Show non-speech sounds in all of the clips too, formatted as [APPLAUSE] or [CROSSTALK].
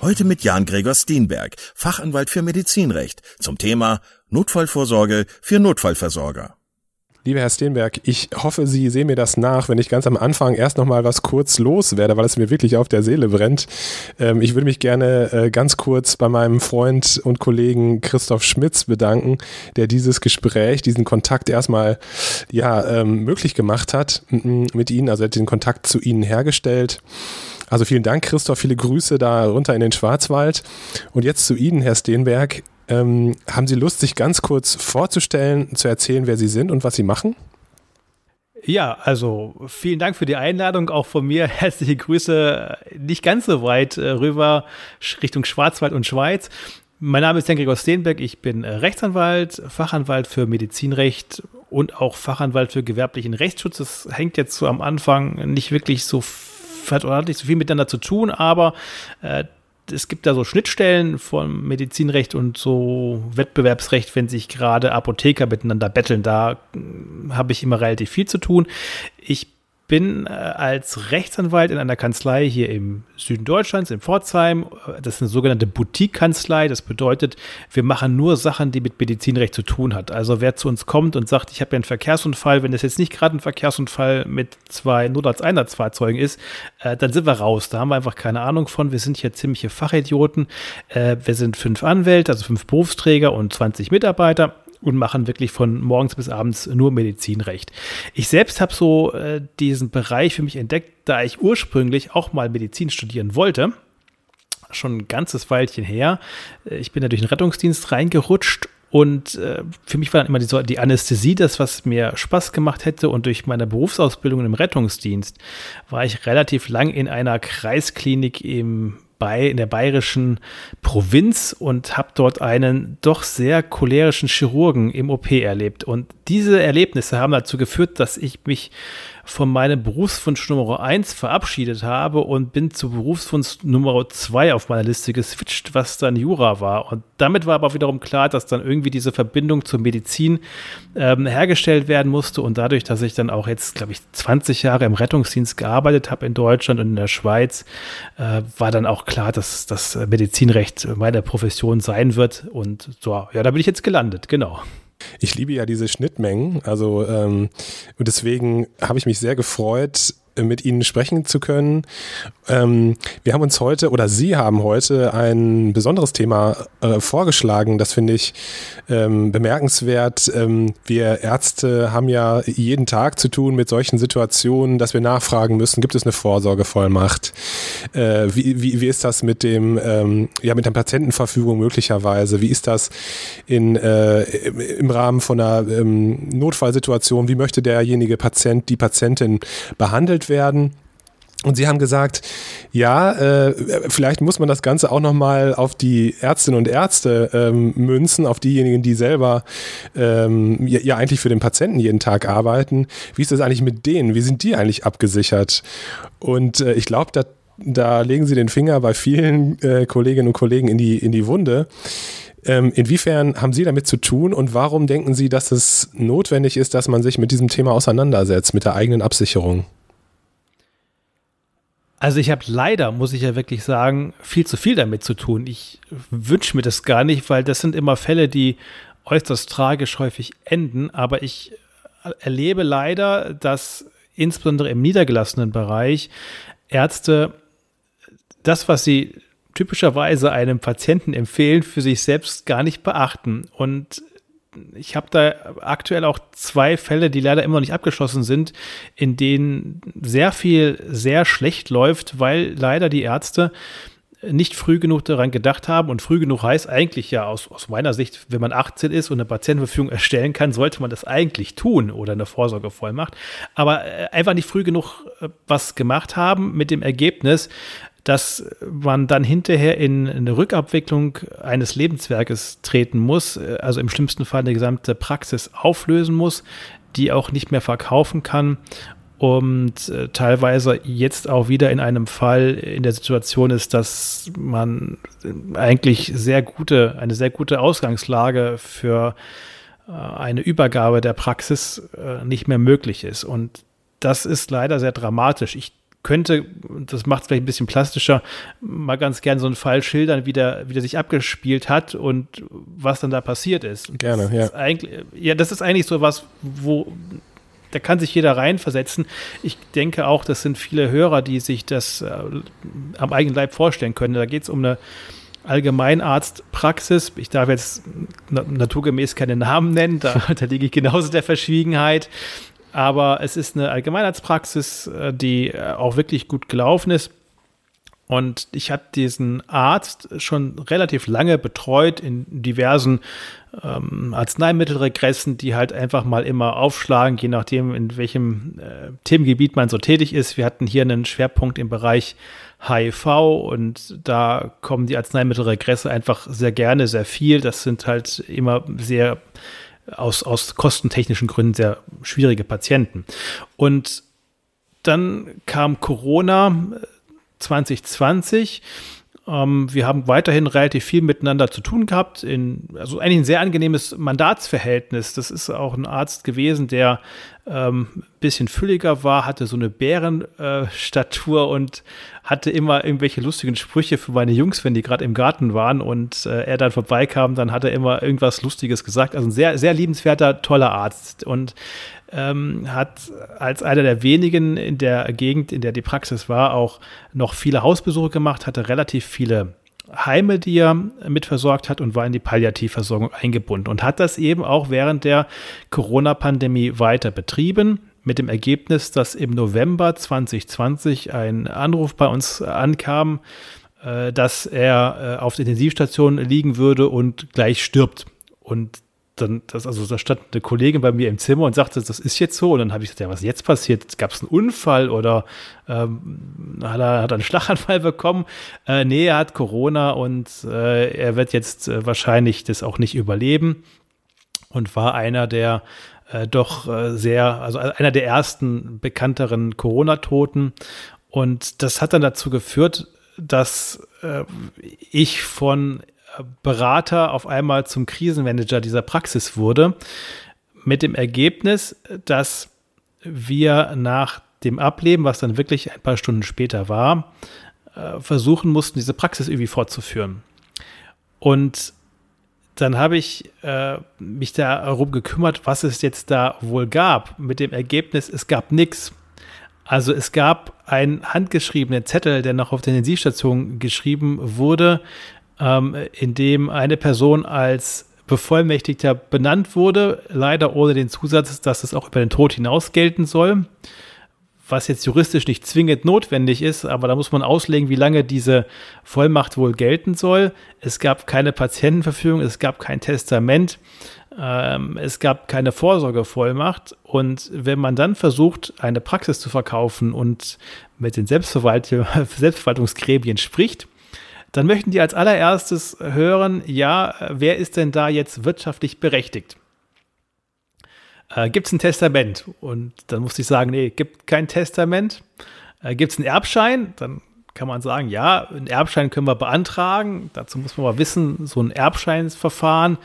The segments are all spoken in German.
Heute mit Jan Gregor Steenberg, Fachanwalt für Medizinrecht, zum Thema Notfallvorsorge für Notfallversorger. Lieber Herr Steenberg, ich hoffe, Sie sehen mir das nach, wenn ich ganz am Anfang erst noch mal was kurz loswerde, weil es mir wirklich auf der Seele brennt. Ähm, ich würde mich gerne äh, ganz kurz bei meinem Freund und Kollegen Christoph Schmitz bedanken, der dieses Gespräch, diesen Kontakt erstmal ja, ähm, möglich gemacht hat mit Ihnen, also hat den Kontakt zu Ihnen hergestellt. Also vielen Dank, Christoph, viele Grüße da runter in den Schwarzwald. Und jetzt zu Ihnen, Herr Steenberg. Ähm, haben Sie Lust, sich ganz kurz vorzustellen, zu erzählen, wer Sie sind und was Sie machen? Ja, also vielen Dank für die Einladung. Auch von mir herzliche Grüße nicht ganz so weit äh, rüber Richtung Schwarzwald und Schweiz. Mein Name ist Jan Gregor Steenbeck. Ich bin äh, Rechtsanwalt, Fachanwalt für Medizinrecht und auch Fachanwalt für gewerblichen Rechtsschutz. Das hängt jetzt so am Anfang nicht wirklich so hat ordentlich so viel miteinander zu tun, aber äh, es gibt da so Schnittstellen von Medizinrecht und so Wettbewerbsrecht, wenn sich gerade Apotheker miteinander betteln. Da äh, habe ich immer relativ viel zu tun. Ich bin äh, als Rechtsanwalt in einer Kanzlei hier im Süden Deutschlands, in Pforzheim. Das ist eine sogenannte Boutique-Kanzlei. Das bedeutet, wir machen nur Sachen, die mit Medizinrecht zu tun hat. Also wer zu uns kommt und sagt, ich habe ja einen Verkehrsunfall, wenn das jetzt nicht gerade ein Verkehrsunfall mit zwei Notarzt-Einsatzfahrzeugen ist, äh, dann sind wir raus. Da haben wir einfach keine Ahnung von. Wir sind hier ziemliche Fachidioten. Äh, wir sind fünf Anwälte, also fünf Berufsträger und 20 Mitarbeiter und machen wirklich von morgens bis abends nur Medizinrecht. Ich selbst habe so äh, diesen Bereich für mich entdeckt, da ich ursprünglich auch mal Medizin studieren wollte. Schon ein ganzes Weilchen her. Äh, ich bin da durch den Rettungsdienst reingerutscht und äh, für mich war dann immer die, die, Anästhesie das, was mir Spaß gemacht hätte. Und durch meine Berufsausbildung im Rettungsdienst war ich relativ lang in einer Kreisklinik im bei, in der bayerischen Provinz und habe dort einen doch sehr cholerischen Chirurgen im OP erlebt. Und diese Erlebnisse haben dazu geführt, dass ich mich von meinem Berufswunsch Nummer 1 verabschiedet habe und bin zu Berufswunsch Nummer 2 auf meiner Liste geswitcht, was dann Jura war. Und damit war aber wiederum klar, dass dann irgendwie diese Verbindung zur Medizin ähm, hergestellt werden musste. Und dadurch, dass ich dann auch jetzt, glaube ich, 20 Jahre im Rettungsdienst gearbeitet habe in Deutschland und in der Schweiz, äh, war dann auch klar, dass das Medizinrecht meine Profession sein wird. Und so, ja, da bin ich jetzt gelandet, genau. Ich liebe ja diese Schnittmengen. Also ähm, und deswegen habe ich mich sehr gefreut, mit Ihnen sprechen zu können. Ähm, wir haben uns heute oder Sie haben heute ein besonderes Thema äh, vorgeschlagen. Das finde ich ähm, bemerkenswert. Ähm, wir Ärzte haben ja jeden Tag zu tun mit solchen Situationen, dass wir nachfragen müssen, gibt es eine Vorsorgevollmacht? Äh, wie, wie, wie ist das mit dem, ähm, ja, mit der Patientenverfügung möglicherweise? Wie ist das in, äh, im Rahmen von einer ähm, Notfallsituation? Wie möchte derjenige Patient, die Patientin behandelt werden? Und sie haben gesagt, ja, äh, vielleicht muss man das Ganze auch nochmal auf die Ärztinnen und Ärzte ähm, münzen, auf diejenigen, die selber ähm, ja, ja, eigentlich für den Patienten jeden Tag arbeiten. Wie ist das eigentlich mit denen? Wie sind die eigentlich abgesichert? Und äh, ich glaube, da, da legen sie den Finger bei vielen äh, Kolleginnen und Kollegen in die, in die Wunde. Ähm, inwiefern haben Sie damit zu tun und warum denken Sie, dass es notwendig ist, dass man sich mit diesem Thema auseinandersetzt, mit der eigenen Absicherung? Also ich habe leider, muss ich ja wirklich sagen, viel zu viel damit zu tun. Ich wünsche mir das gar nicht, weil das sind immer Fälle, die äußerst tragisch häufig enden. Aber ich erlebe leider, dass insbesondere im niedergelassenen Bereich Ärzte das, was sie typischerweise einem Patienten empfehlen, für sich selbst gar nicht beachten. Und ich habe da aktuell auch zwei Fälle, die leider immer noch nicht abgeschlossen sind, in denen sehr viel sehr schlecht läuft, weil leider die Ärzte nicht früh genug daran gedacht haben. Und früh genug heißt eigentlich ja aus, aus meiner Sicht, wenn man 18 ist und eine Patientenverfügung erstellen kann, sollte man das eigentlich tun oder eine Vorsorgevollmacht. Aber äh, einfach nicht früh genug äh, was gemacht haben mit dem Ergebnis, dass man dann hinterher in eine Rückabwicklung eines Lebenswerkes treten muss, äh, also im schlimmsten Fall eine gesamte Praxis auflösen muss, die auch nicht mehr verkaufen kann und äh, teilweise jetzt auch wieder in einem Fall in der Situation ist, dass man eigentlich sehr gute, eine sehr gute Ausgangslage für äh, eine Übergabe der Praxis äh, nicht mehr möglich ist. Und das ist leider sehr dramatisch. Ich könnte, das macht es vielleicht ein bisschen plastischer, mal ganz gern so einen Fall schildern, wie der, wie der sich abgespielt hat und was dann da passiert ist. Gerne, ja. ja, das ist eigentlich so was, wo da kann sich jeder reinversetzen. Ich denke auch, das sind viele Hörer, die sich das äh, am eigenen Leib vorstellen können. Da geht es um eine Allgemeinarztpraxis. Ich darf jetzt naturgemäß keine Namen nennen, da, [LAUGHS] da liege ich genauso der Verschwiegenheit. Aber es ist eine Allgemeinarztpraxis, äh, die äh, auch wirklich gut gelaufen ist. Und ich habe diesen Arzt schon relativ lange betreut in diversen ähm, Arzneimittelregressen, die halt einfach mal immer aufschlagen, je nachdem, in welchem äh, Themengebiet man so tätig ist. Wir hatten hier einen Schwerpunkt im Bereich HIV und da kommen die Arzneimittelregresse einfach sehr gerne, sehr viel. Das sind halt immer sehr aus, aus kostentechnischen Gründen sehr schwierige Patienten. Und dann kam Corona 2020. Ähm, wir haben weiterhin relativ viel miteinander zu tun gehabt. In, also eigentlich ein sehr angenehmes Mandatsverhältnis. Das ist auch ein Arzt gewesen, der ähm, ein bisschen fülliger war, hatte so eine Bärenstatur äh, und hatte immer irgendwelche lustigen Sprüche für meine Jungs, wenn die gerade im Garten waren und äh, er dann vorbeikam, dann hat er immer irgendwas Lustiges gesagt. Also ein sehr, sehr liebenswerter, toller Arzt. Und ähm, hat als einer der wenigen in der Gegend, in der die Praxis war, auch noch viele Hausbesuche gemacht, hatte relativ viele Heime, die er mitversorgt hat und war in die Palliativversorgung eingebunden und hat das eben auch während der Corona-Pandemie weiter betrieben. Mit dem Ergebnis, dass im November 2020 ein Anruf bei uns ankam, äh, dass er äh, auf der Intensivstation liegen würde und gleich stirbt. Und dann, das, also da stand eine Kollegin bei mir im Zimmer und sagte, das ist jetzt so. Und dann habe ich gesagt, ja, was jetzt passiert? Gab es einen Unfall oder ähm, hat, er, hat einen Schlaganfall [LAUGHS] bekommen? Äh, nee, er hat Corona und äh, er wird jetzt äh, wahrscheinlich das auch nicht überleben. Und war einer der äh, doch äh, sehr, also einer der ersten bekannteren Corona-Toten. Und das hat dann dazu geführt, dass äh, ich von Berater auf einmal zum Krisenmanager dieser Praxis wurde, mit dem Ergebnis, dass wir nach dem Ableben, was dann wirklich ein paar Stunden später war, äh, versuchen mussten, diese Praxis irgendwie fortzuführen. Und dann habe ich äh, mich darum gekümmert, was es jetzt da wohl gab. Mit dem Ergebnis, es gab nichts. Also es gab einen handgeschriebenen Zettel, der noch auf der Intensivstation geschrieben wurde, ähm, in dem eine Person als Bevollmächtigter benannt wurde, leider ohne den Zusatz, dass es auch über den Tod hinaus gelten soll, was jetzt juristisch nicht zwingend notwendig ist, aber da muss man auslegen, wie lange diese Vollmacht wohl gelten soll. Es gab keine Patientenverfügung, es gab kein Testament, ähm, es gab keine Vorsorgevollmacht und wenn man dann versucht, eine Praxis zu verkaufen und mit den [LAUGHS] Selbstverwaltungsgremien spricht, dann möchten die als allererstes hören, ja, wer ist denn da jetzt wirtschaftlich berechtigt? Äh, gibt es ein Testament? Und dann musste ich sagen, nee, gibt kein Testament. Äh, gibt es einen Erbschein? Dann kann man sagen, ja, einen Erbschein können wir beantragen. Dazu muss man mal wissen, so ein Erbscheinsverfahren,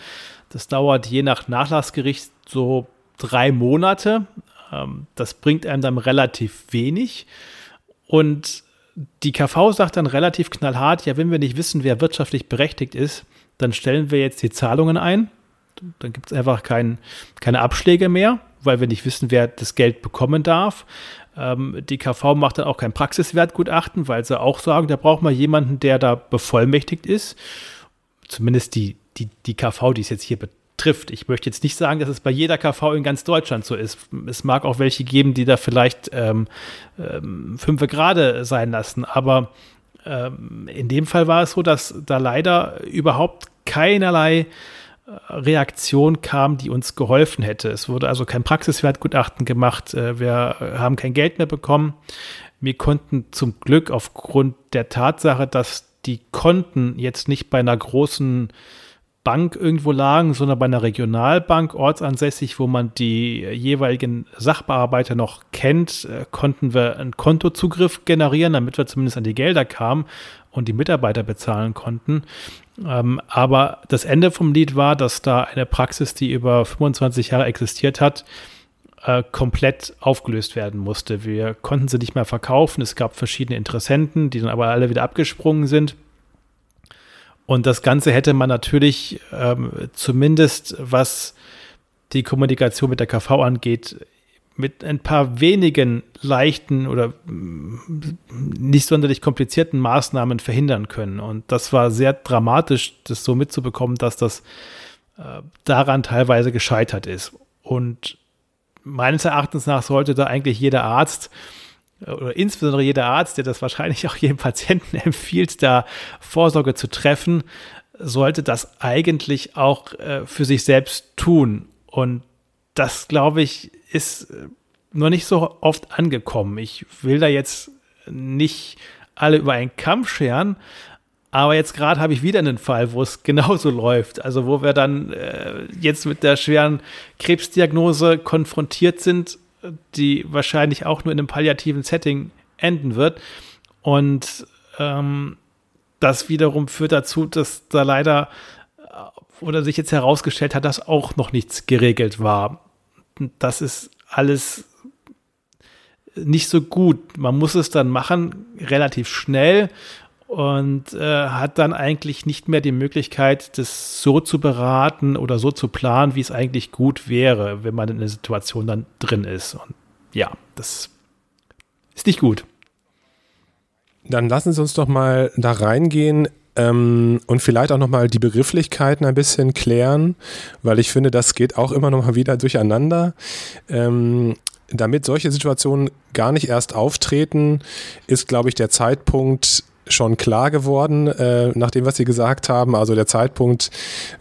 das dauert je nach Nachlassgericht so drei Monate. Ähm, das bringt einem dann relativ wenig. Und die KV sagt dann relativ knallhart, ja, wenn wir nicht wissen, wer wirtschaftlich berechtigt ist, dann stellen wir jetzt die Zahlungen ein. Dann gibt es einfach kein, keine Abschläge mehr, weil wir nicht wissen, wer das Geld bekommen darf. Ähm, die KV macht dann auch kein Praxiswertgutachten, weil sie auch sagen, da braucht man jemanden, der da bevollmächtigt ist. Zumindest die, die, die KV, die es jetzt hier betrifft. Ich möchte jetzt nicht sagen, dass es bei jeder KV in ganz Deutschland so ist. Es mag auch welche geben, die da vielleicht ähm, ähm, fünf Grade sein lassen, aber ähm, in dem Fall war es so, dass da leider überhaupt keinerlei äh, Reaktion kam, die uns geholfen hätte. Es wurde also kein Praxiswertgutachten gemacht. Äh, wir haben kein Geld mehr bekommen. Wir konnten zum Glück aufgrund der Tatsache, dass die Konten jetzt nicht bei einer großen Bank irgendwo lagen, sondern bei einer Regionalbank ortsansässig, wo man die jeweiligen Sachbearbeiter noch kennt, äh, konnten wir einen Kontozugriff generieren, damit wir zumindest an die Gelder kamen und die Mitarbeiter bezahlen konnten. Ähm, aber das Ende vom Lied war, dass da eine Praxis, die über 25 Jahre existiert hat, äh, komplett aufgelöst werden musste. Wir konnten sie nicht mehr verkaufen. Es gab verschiedene Interessenten, die dann aber alle wieder abgesprungen sind. Und das Ganze hätte man natürlich ähm, zumindest, was die Kommunikation mit der KV angeht, mit ein paar wenigen leichten oder mm, nicht sonderlich komplizierten Maßnahmen verhindern können. Und das war sehr dramatisch, das so mitzubekommen, dass das äh, daran teilweise gescheitert ist. Und meines Erachtens nach sollte da eigentlich jeder Arzt oder insbesondere jeder Arzt, der das wahrscheinlich auch jedem Patienten [LAUGHS] empfiehlt, da Vorsorge zu treffen, sollte das eigentlich auch äh, für sich selbst tun. Und das, glaube ich, ist äh, noch nicht so oft angekommen. Ich will da jetzt nicht alle über einen Kampf scheren, aber jetzt gerade habe ich wieder einen Fall, wo es [LAUGHS] genauso läuft. Also wo wir dann äh, jetzt mit der schweren Krebsdiagnose konfrontiert sind die wahrscheinlich auch nur in einem palliativen Setting enden wird. Und ähm, das wiederum führt dazu, dass da leider äh, oder sich jetzt herausgestellt hat, dass auch noch nichts geregelt war. Das ist alles nicht so gut. Man muss es dann machen, relativ schnell und äh, hat dann eigentlich nicht mehr die Möglichkeit, das so zu beraten oder so zu planen, wie es eigentlich gut wäre, wenn man in der Situation dann drin ist. Und ja, das ist nicht gut. Dann lassen Sie uns doch mal da reingehen ähm, und vielleicht auch nochmal die Begrifflichkeiten ein bisschen klären, weil ich finde, das geht auch immer nochmal wieder durcheinander. Ähm, damit solche Situationen gar nicht erst auftreten, ist, glaube ich, der Zeitpunkt schon klar geworden, äh, nach dem, was Sie gesagt haben. Also der Zeitpunkt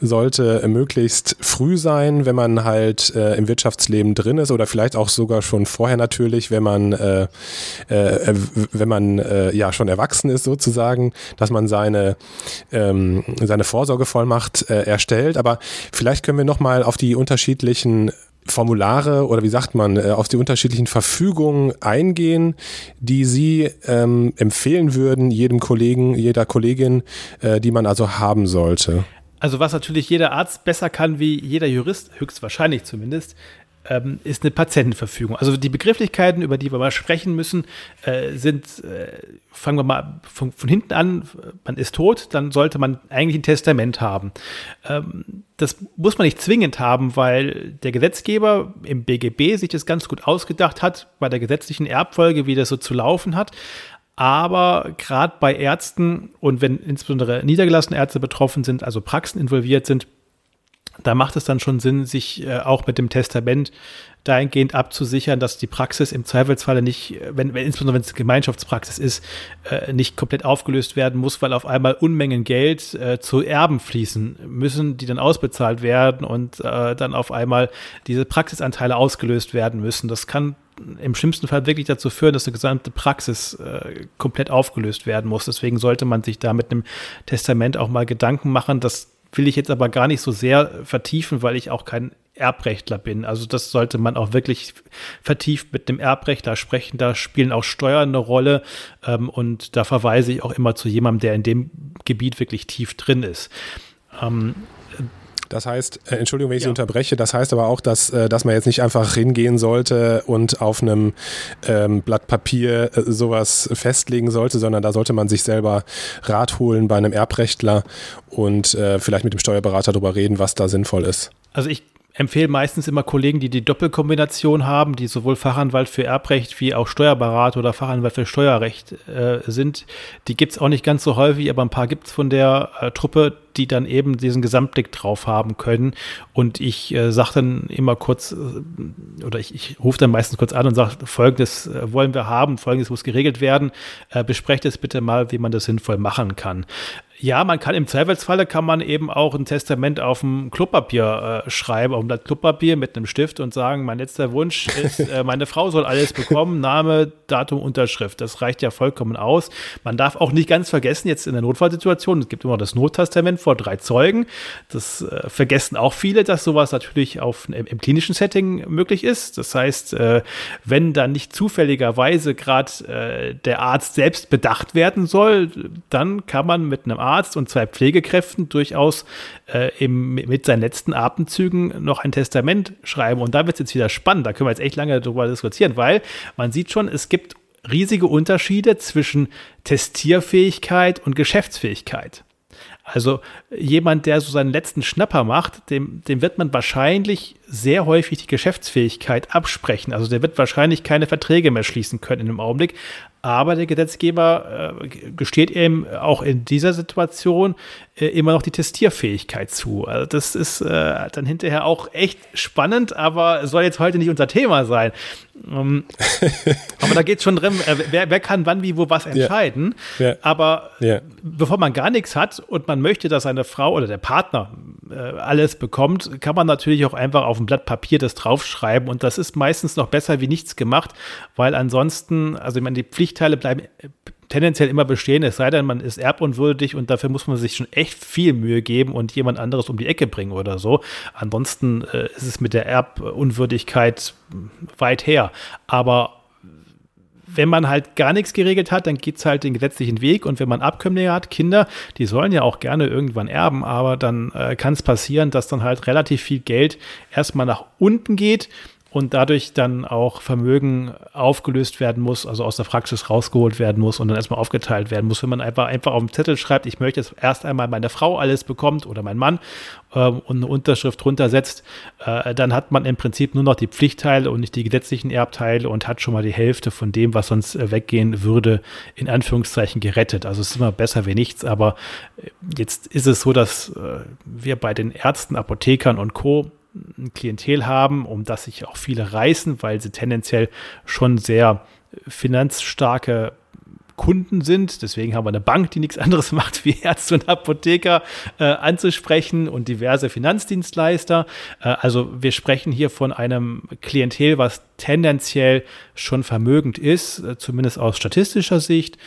sollte möglichst früh sein, wenn man halt äh, im Wirtschaftsleben drin ist oder vielleicht auch sogar schon vorher natürlich, wenn man, äh, äh, wenn man äh, ja schon erwachsen ist sozusagen, dass man seine, ähm, seine Vorsorgevollmacht äh, erstellt. Aber vielleicht können wir nochmal auf die unterschiedlichen Formulare oder wie sagt man, äh, auf die unterschiedlichen Verfügungen eingehen, die Sie ähm, empfehlen würden, jedem Kollegen, jeder Kollegin, äh, die man also haben sollte? Also was natürlich jeder Arzt besser kann wie jeder Jurist, höchstwahrscheinlich zumindest, ähm, ist eine Patientenverfügung. Also die Begrifflichkeiten, über die wir mal sprechen müssen, äh, sind, äh, fangen wir mal von, von, hinten an, man ist tot, dann sollte man eigentlich ein Testament haben. Ähm, das muss man nicht zwingend haben, weil der Gesetzgeber im BGB sich das ganz gut ausgedacht hat, bei der gesetzlichen Erbfolge, wie das so zu laufen hat. Aber gerade bei Ärzten und wenn insbesondere niedergelassene Ärzte betroffen sind, also Praxen involviert sind, da macht es dann schon Sinn, sich äh, auch mit dem Testament dahingehend abzusichern, dass die Praxis im Zweifelsfalle nicht, wenn, wenn insbesondere wenn es Gemeinschaftspraxis ist, äh, nicht komplett aufgelöst werden muss, weil auf einmal Unmengen Geld äh, zu Erben fließen müssen, die dann ausbezahlt werden und äh, dann auf einmal diese Praxisanteile ausgelöst werden müssen. Das kann im schlimmsten Fall wirklich dazu führen, dass eine gesamte Praxis äh, komplett aufgelöst werden muss. Deswegen sollte man sich da mit einem Testament auch mal Gedanken machen, dass will ich jetzt aber gar nicht so sehr vertiefen, weil ich auch kein Erbrechtler bin. Also das sollte man auch wirklich vertieft mit dem Erbrechtler sprechen. Da spielen auch Steuern eine Rolle ähm, und da verweise ich auch immer zu jemandem, der in dem Gebiet wirklich tief drin ist. Ähm, das heißt, äh, Entschuldigung, wenn ich ja. Sie unterbreche, das heißt aber auch, dass, äh, dass man jetzt nicht einfach hingehen sollte und auf einem ähm, Blatt Papier äh, sowas festlegen sollte, sondern da sollte man sich selber Rat holen bei einem Erbrechtler und äh, vielleicht mit dem Steuerberater darüber reden, was da sinnvoll ist. Also ich empfehle meistens immer Kollegen, die die Doppelkombination haben, die sowohl Fachanwalt für Erbrecht wie auch Steuerberater oder Fachanwalt für Steuerrecht äh, sind. Die gibt es auch nicht ganz so häufig, aber ein paar gibt es von der äh, Truppe, die dann eben diesen Gesamtblick drauf haben können. Und ich äh, sage dann immer kurz, äh, oder ich, ich rufe dann meistens kurz an und sage, folgendes äh, wollen wir haben, folgendes muss geregelt werden. Äh, besprecht es bitte mal, wie man das sinnvoll machen kann. Ja, man kann im Zweifelsfalle kann man eben auch ein Testament auf dem Klopapier äh, schreiben, auf dem Blatt Klopapier mit einem Stift und sagen, mein letzter Wunsch ist, [LAUGHS] äh, meine Frau soll alles bekommen, Name, Datum, Unterschrift. Das reicht ja vollkommen aus. Man darf auch nicht ganz vergessen, jetzt in der Notfallsituation, es gibt immer das Nottestament vor drei Zeugen. Das äh, vergessen auch viele, dass sowas natürlich auf, im, im klinischen Setting möglich ist. Das heißt, äh, wenn dann nicht zufälligerweise gerade äh, der Arzt selbst bedacht werden soll, dann kann man mit einem Arzt und zwei Pflegekräften durchaus äh, im, mit seinen letzten Atemzügen noch ein Testament schreiben. Und da wird es jetzt wieder spannend. Da können wir jetzt echt lange darüber diskutieren, weil man sieht schon, es gibt riesige Unterschiede zwischen Testierfähigkeit und Geschäftsfähigkeit. Also jemand, der so seinen letzten Schnapper macht, dem, dem wird man wahrscheinlich sehr häufig die Geschäftsfähigkeit absprechen. Also der wird wahrscheinlich keine Verträge mehr schließen können im Augenblick. Aber der Gesetzgeber äh, gesteht ihm auch in dieser Situation äh, immer noch die Testierfähigkeit zu. Also das ist äh, dann hinterher auch echt spannend, aber soll jetzt heute nicht unser Thema sein. Ähm, [LAUGHS] aber da geht es schon drin, äh, wer, wer, kann wann, wie, wo was entscheiden. Ja. Ja. Aber ja. bevor man gar nichts hat und man möchte, dass seine Frau oder der Partner äh, alles bekommt, kann man natürlich auch einfach auf ein Blatt Papier das draufschreiben. Und das ist meistens noch besser wie nichts gemacht, weil ansonsten, also ich meine, die Pflichtteile bleiben tendenziell immer bestehen, es sei denn, man ist erbunwürdig und dafür muss man sich schon echt viel Mühe geben und jemand anderes um die Ecke bringen oder so. Ansonsten äh, ist es mit der Erbunwürdigkeit weit her. Aber wenn man halt gar nichts geregelt hat, dann geht es halt den gesetzlichen Weg. Und wenn man Abkömmlinge hat, Kinder, die sollen ja auch gerne irgendwann erben, aber dann äh, kann es passieren, dass dann halt relativ viel Geld erstmal nach unten geht und dadurch dann auch Vermögen aufgelöst werden muss, also aus der Praxis rausgeholt werden muss und dann erstmal aufgeteilt werden muss. Wenn man einfach, einfach auf dem Zettel schreibt, ich möchte jetzt erst einmal meine Frau alles bekommt oder mein Mann ähm, und eine Unterschrift drunter setzt, äh, dann hat man im Prinzip nur noch die Pflichtteile und nicht die gesetzlichen Erbteile und hat schon mal die Hälfte von dem, was sonst äh, weggehen würde, in Anführungszeichen gerettet. Also es ist immer besser wie nichts, aber äh, jetzt ist es so, dass äh, wir bei den Ärzten, Apothekern und Co ein Klientel haben, um das sich auch viele reißen, weil sie tendenziell schon sehr finanzstarke Kunden sind. Deswegen haben wir eine Bank, die nichts anderes [LAUGHS] macht, wie Ärzte und Apotheker äh, anzusprechen und diverse Finanzdienstleister. Äh, also wir sprechen hier von einem Klientel, was tendenziell schon vermögend ist, äh, zumindest aus statistischer Sicht.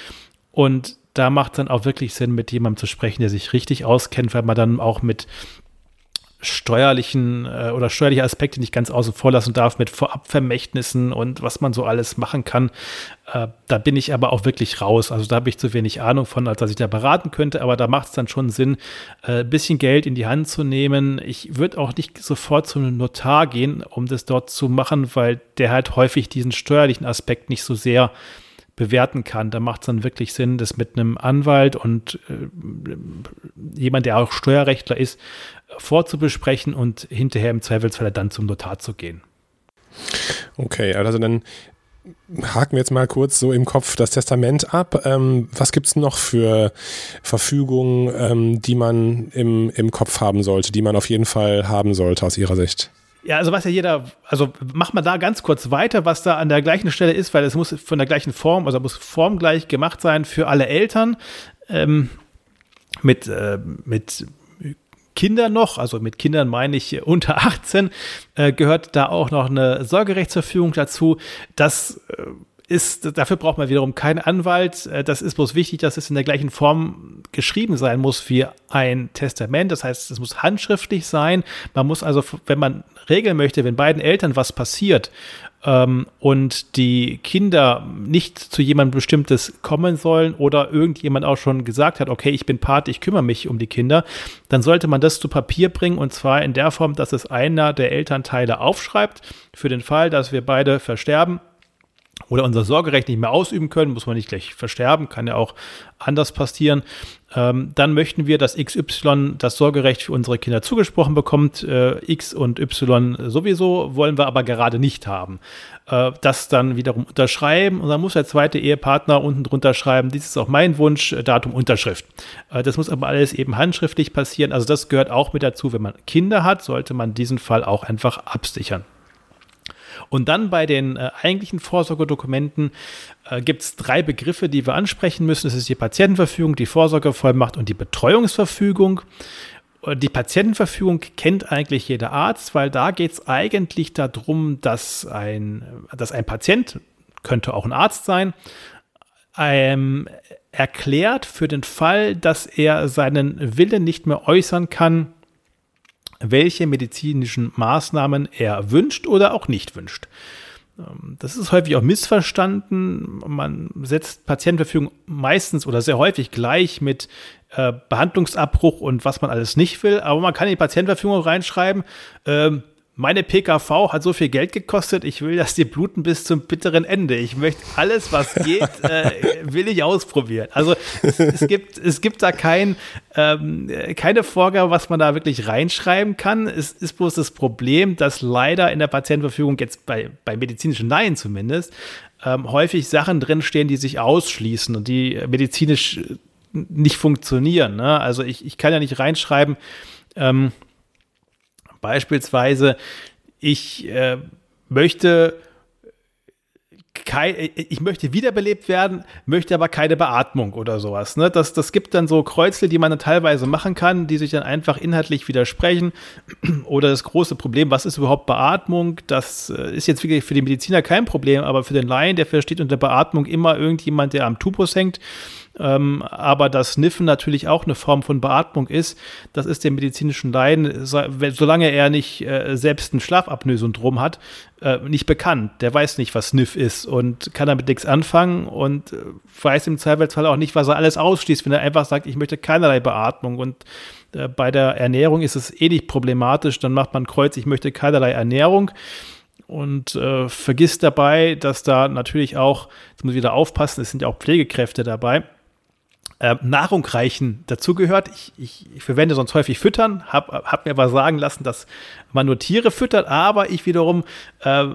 Und da macht es dann auch wirklich Sinn, mit jemandem zu sprechen, der sich richtig auskennt, weil man dann auch mit steuerlichen äh, oder steuerliche Aspekte nicht ganz außen vor lassen darf mit Vorabvermächtnissen und was man so alles machen kann. Äh, da bin ich aber auch wirklich raus. Also da habe ich zu wenig Ahnung von, als dass ich da beraten könnte, aber da macht es dann schon Sinn, äh, ein bisschen Geld in die Hand zu nehmen. Ich würde auch nicht sofort zu einem Notar gehen, um das dort zu machen, weil der halt häufig diesen steuerlichen Aspekt nicht so sehr bewerten kann. Da macht es dann wirklich Sinn, das mit einem Anwalt und äh, jemand, der auch Steuerrechtler ist, vorzubesprechen und hinterher im Zweifelsfall dann zum Notar zu gehen. Okay, also dann haken wir jetzt mal kurz so im Kopf das Testament ab. Ähm, was gibt es noch für Verfügungen, ähm, die man im, im Kopf haben sollte, die man auf jeden Fall haben sollte aus Ihrer Sicht? Ja, also was ja jeder, also mach mal da ganz kurz weiter, was da an der gleichen Stelle ist, weil es muss von der gleichen Form, also muss formgleich gemacht sein für alle Eltern ähm, mit, äh, mit Kindern noch, also mit Kindern meine ich unter 18, äh, gehört da auch noch eine Sorgerechtsverfügung dazu. Das äh, ist, dafür braucht man wiederum keinen Anwalt. Äh, das ist bloß wichtig, dass es in der gleichen Form geschrieben sein muss wie ein Testament. Das heißt, es muss handschriftlich sein. Man muss also, wenn man regeln möchte, wenn beiden Eltern was passiert ähm, und die Kinder nicht zu jemandem Bestimmtes kommen sollen oder irgendjemand auch schon gesagt hat, okay, ich bin Part, ich kümmere mich um die Kinder, dann sollte man das zu Papier bringen und zwar in der Form, dass es einer der Elternteile aufschreibt für den Fall, dass wir beide versterben oder unser Sorgerecht nicht mehr ausüben können, muss man nicht gleich versterben, kann ja auch anders passieren. Ähm, dann möchten wir, dass XY das Sorgerecht für unsere Kinder zugesprochen bekommt. Äh, X und Y sowieso wollen wir aber gerade nicht haben. Äh, das dann wiederum unterschreiben und dann muss der zweite Ehepartner unten drunter schreiben, dies ist auch mein Wunsch, äh, Datum Unterschrift. Äh, das muss aber alles eben handschriftlich passieren. Also das gehört auch mit dazu, wenn man Kinder hat, sollte man diesen Fall auch einfach absichern. Und dann bei den äh, eigentlichen Vorsorgedokumenten äh, gibt es drei Begriffe, die wir ansprechen müssen. Das ist die Patientenverfügung, die Vorsorgevollmacht und die Betreuungsverfügung. Äh, die Patientenverfügung kennt eigentlich jeder Arzt, weil da geht es eigentlich darum, dass ein, dass ein Patient, könnte auch ein Arzt sein, ähm, erklärt für den Fall, dass er seinen Willen nicht mehr äußern kann, welche medizinischen Maßnahmen er wünscht oder auch nicht wünscht. Ähm, das ist häufig auch missverstanden. Man setzt Patientenverfügung meistens oder sehr häufig gleich mit äh, Behandlungsabbruch und was man alles nicht will. Aber man kann in die Patientenverfügung reinschreiben, ähm, meine PKV hat so viel Geld gekostet, ich will, dass die bluten bis zum bitteren Ende. Ich möchte alles, was geht, [LAUGHS] äh, will ich ausprobieren. Also es, es, gibt, es gibt da kein, ähm, keine Vorgabe, was man da wirklich reinschreiben kann. Es ist bloß das Problem, dass leider in der Patientenverfügung, jetzt bei, bei medizinischen Laien zumindest, ähm, häufig Sachen drinstehen, die sich ausschließen und die medizinisch nicht funktionieren. Ne? Also ich, ich kann ja nicht reinschreiben, ähm, Beispielsweise, ich äh, möchte ich möchte wiederbelebt werden, möchte aber keine Beatmung oder sowas. Ne? Das, das gibt dann so Kreuzel, die man dann teilweise machen kann, die sich dann einfach inhaltlich widersprechen. [CLEARS THROAT] Oder das große Problem, was ist überhaupt Beatmung? Das äh, ist jetzt wirklich für den Mediziner kein Problem, aber für den Laien, der versteht unter Beatmung immer irgendjemand, der am Tubus hängt ähm, aber dass Niffen natürlich auch eine Form von Beatmung ist, das ist dem medizinischen Laien, solange er nicht äh, selbst ein Schlafapnoe-Syndrom hat, äh, nicht bekannt. Der weiß nicht, was Sniff ist und kann damit nichts anfangen und äh, weiß im Zweifelsfall auch nicht, was er alles ausschließt, wenn er einfach sagt, ich möchte keinerlei Beatmung. Und äh, bei der Ernährung ist es eh nicht problematisch, dann macht man Kreuz, ich möchte keinerlei Ernährung. Und äh, vergisst dabei, dass da natürlich auch, jetzt muss ich wieder aufpassen, es sind ja auch Pflegekräfte dabei, äh, Nahrung reichen dazugehört. Ich, ich, ich, verwende sonst häufig Füttern, habe hab mir aber sagen lassen, dass man nur Tiere füttert, aber ich wiederum äh,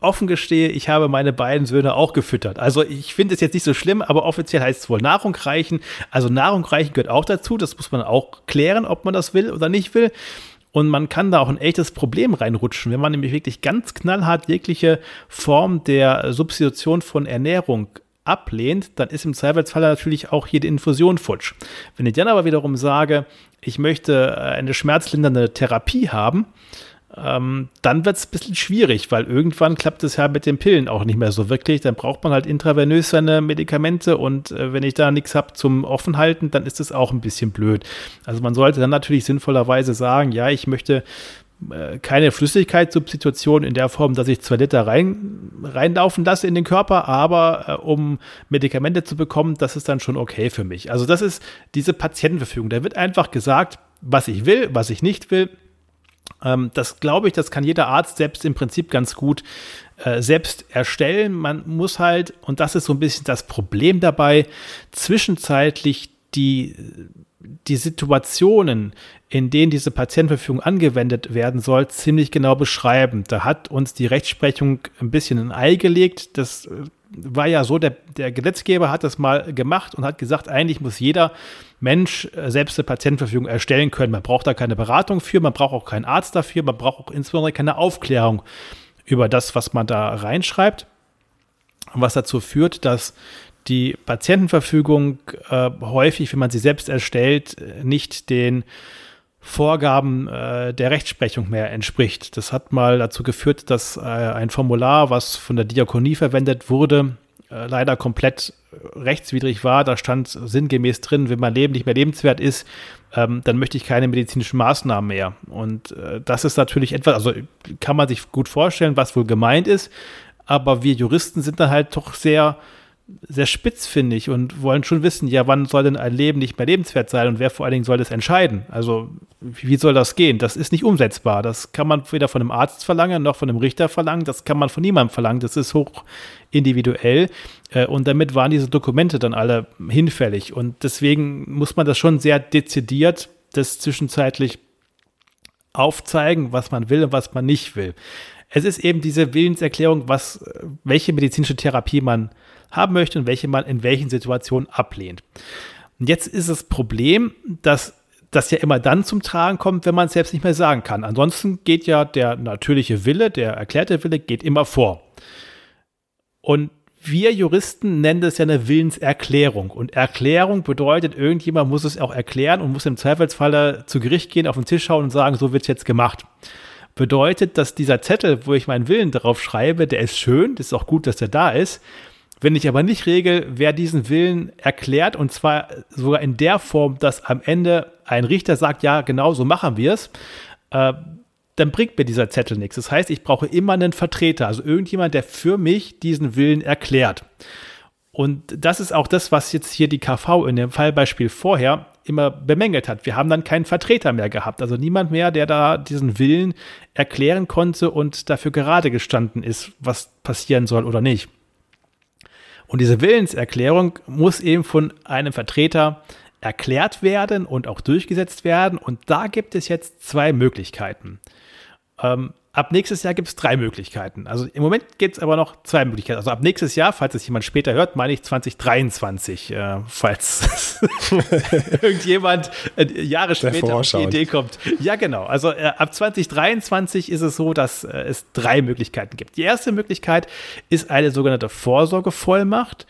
offen gestehe, ich habe meine beiden Söhne auch gefüttert. Also ich finde es jetzt nicht so schlimm, aber offiziell heißt es wohl Nahrung reichen. Also Nahrung reichen gehört auch dazu. Das muss man auch klären, ob man das will oder nicht will. Und man kann da auch ein echtes Problem reinrutschen, wenn man nämlich wirklich ganz knallhart jegliche Form der Substitution von Ernährung ablehnt, dann ist im Zweifelsfall natürlich auch jede Infusion futsch. Wenn ich dann aber wiederum sage, ich möchte äh, eine schmerzlindernde Therapie haben, ähm, dann wird es ein bisschen schwierig, weil irgendwann klappt es ja mit den Pillen auch nicht mehr so wirklich. Dann braucht man halt intravenös seine Medikamente und äh, wenn ich da nichts habe zum Offenhalten, dann ist das auch ein bisschen blöd. Also man sollte dann natürlich sinnvollerweise sagen, ja, ich möchte keine Flüssigkeitssubstitution in der Form, dass ich zwei Liter rein, reinlaufen lasse in den Körper, aber äh, um Medikamente zu bekommen, das ist dann schon okay für mich. Also das ist diese Patientenverfügung. Da wird einfach gesagt, was ich will, was ich nicht will. Ähm, das glaube ich, das kann jeder Arzt selbst im Prinzip ganz gut äh, selbst erstellen. Man muss halt, und das ist so ein bisschen das Problem dabei, zwischenzeitlich die die Situationen, in denen diese Patientenverfügung angewendet werden soll, ziemlich genau beschreiben. Da hat uns die Rechtsprechung ein bisschen ein Ei gelegt. Das äh, war ja so, der, der Gesetzgeber hat das mal gemacht und hat gesagt, eigentlich muss jeder Mensch äh, selbst eine Patientenverfügung erstellen können. Man braucht da keine Beratung für, man braucht auch keinen Arzt dafür, man braucht auch insbesondere keine Aufklärung über das, was man da reinschreibt. Was dazu führt, dass die Patientenverfügung äh, häufig, wenn man sie selbst erstellt, nicht den Vorgaben äh, der Rechtsprechung mehr entspricht. Das hat mal dazu geführt, dass äh, ein Formular, was von der Diakonie verwendet wurde, äh, leider komplett rechtswidrig war. Da stand sinngemäß drin, wenn mein Leben nicht mehr lebenswert ist, ähm, dann möchte ich keine medizinischen Maßnahmen mehr. Und äh, das ist natürlich etwas, also kann man sich gut vorstellen, was wohl gemeint ist, aber wir Juristen sind dann halt doch sehr sehr spitzfindig und wollen schon wissen, ja, wann soll denn ein Leben nicht mehr lebenswert sein und wer vor allen Dingen soll das entscheiden? Also, wie soll das gehen? Das ist nicht umsetzbar. Das kann man weder von einem Arzt verlangen, noch von einem Richter verlangen. Das kann man von niemandem verlangen. Das ist hoch individuell. Äh, und damit waren diese Dokumente dann alle hinfällig. Und deswegen muss man das schon sehr dezidiert, das zwischenzeitlich aufzeigen, was man will und was man nicht will. Es ist eben diese Willenserklärung, was, welche medizinische Therapie man haben möchte und welche man in welchen Situationen ablehnt. Und jetzt ist das Problem, dass das ja immer dann zum Tragen kommt, wenn man es selbst nicht mehr sagen kann. Ansonsten geht ja der natürliche Wille, der erklärte Wille, geht immer vor. Und wir Juristen nennen das ja eine Willenserklärung. Und Erklärung bedeutet, irgendjemand muss es auch erklären und muss im Zweifelsfalle zu Gericht gehen, auf den Tisch schauen und sagen, so wird es jetzt gemacht. Bedeutet, dass dieser Zettel, wo ich meinen Willen drauf schreibe, der ist schön, das ist auch gut, dass der da ist. Wenn ich aber nicht regel, wer diesen Willen erklärt, und zwar sogar in der Form, dass am Ende ein Richter sagt, ja, genau so machen wir es, äh, dann bringt mir dieser Zettel nichts. Das heißt, ich brauche immer einen Vertreter, also irgendjemand, der für mich diesen Willen erklärt. Und das ist auch das, was jetzt hier die KV in dem Fallbeispiel vorher immer bemängelt hat. Wir haben dann keinen Vertreter mehr gehabt, also niemand mehr, der da diesen Willen erklären konnte und dafür gerade gestanden ist, was passieren soll oder nicht. Und diese Willenserklärung muss eben von einem Vertreter erklärt werden und auch durchgesetzt werden. Und da gibt es jetzt zwei Möglichkeiten. Ähm, ab nächstes Jahr gibt es drei Möglichkeiten. Also im Moment gibt es aber noch zwei Möglichkeiten. Also ab nächstes Jahr, falls es jemand später hört, meine ich 2023, äh, falls [LAUGHS] irgendjemand äh, Jahre später auf die Idee kommt. Ja, genau. Also äh, ab 2023 ist es so, dass äh, es drei Möglichkeiten gibt. Die erste Möglichkeit ist eine sogenannte Vorsorgevollmacht.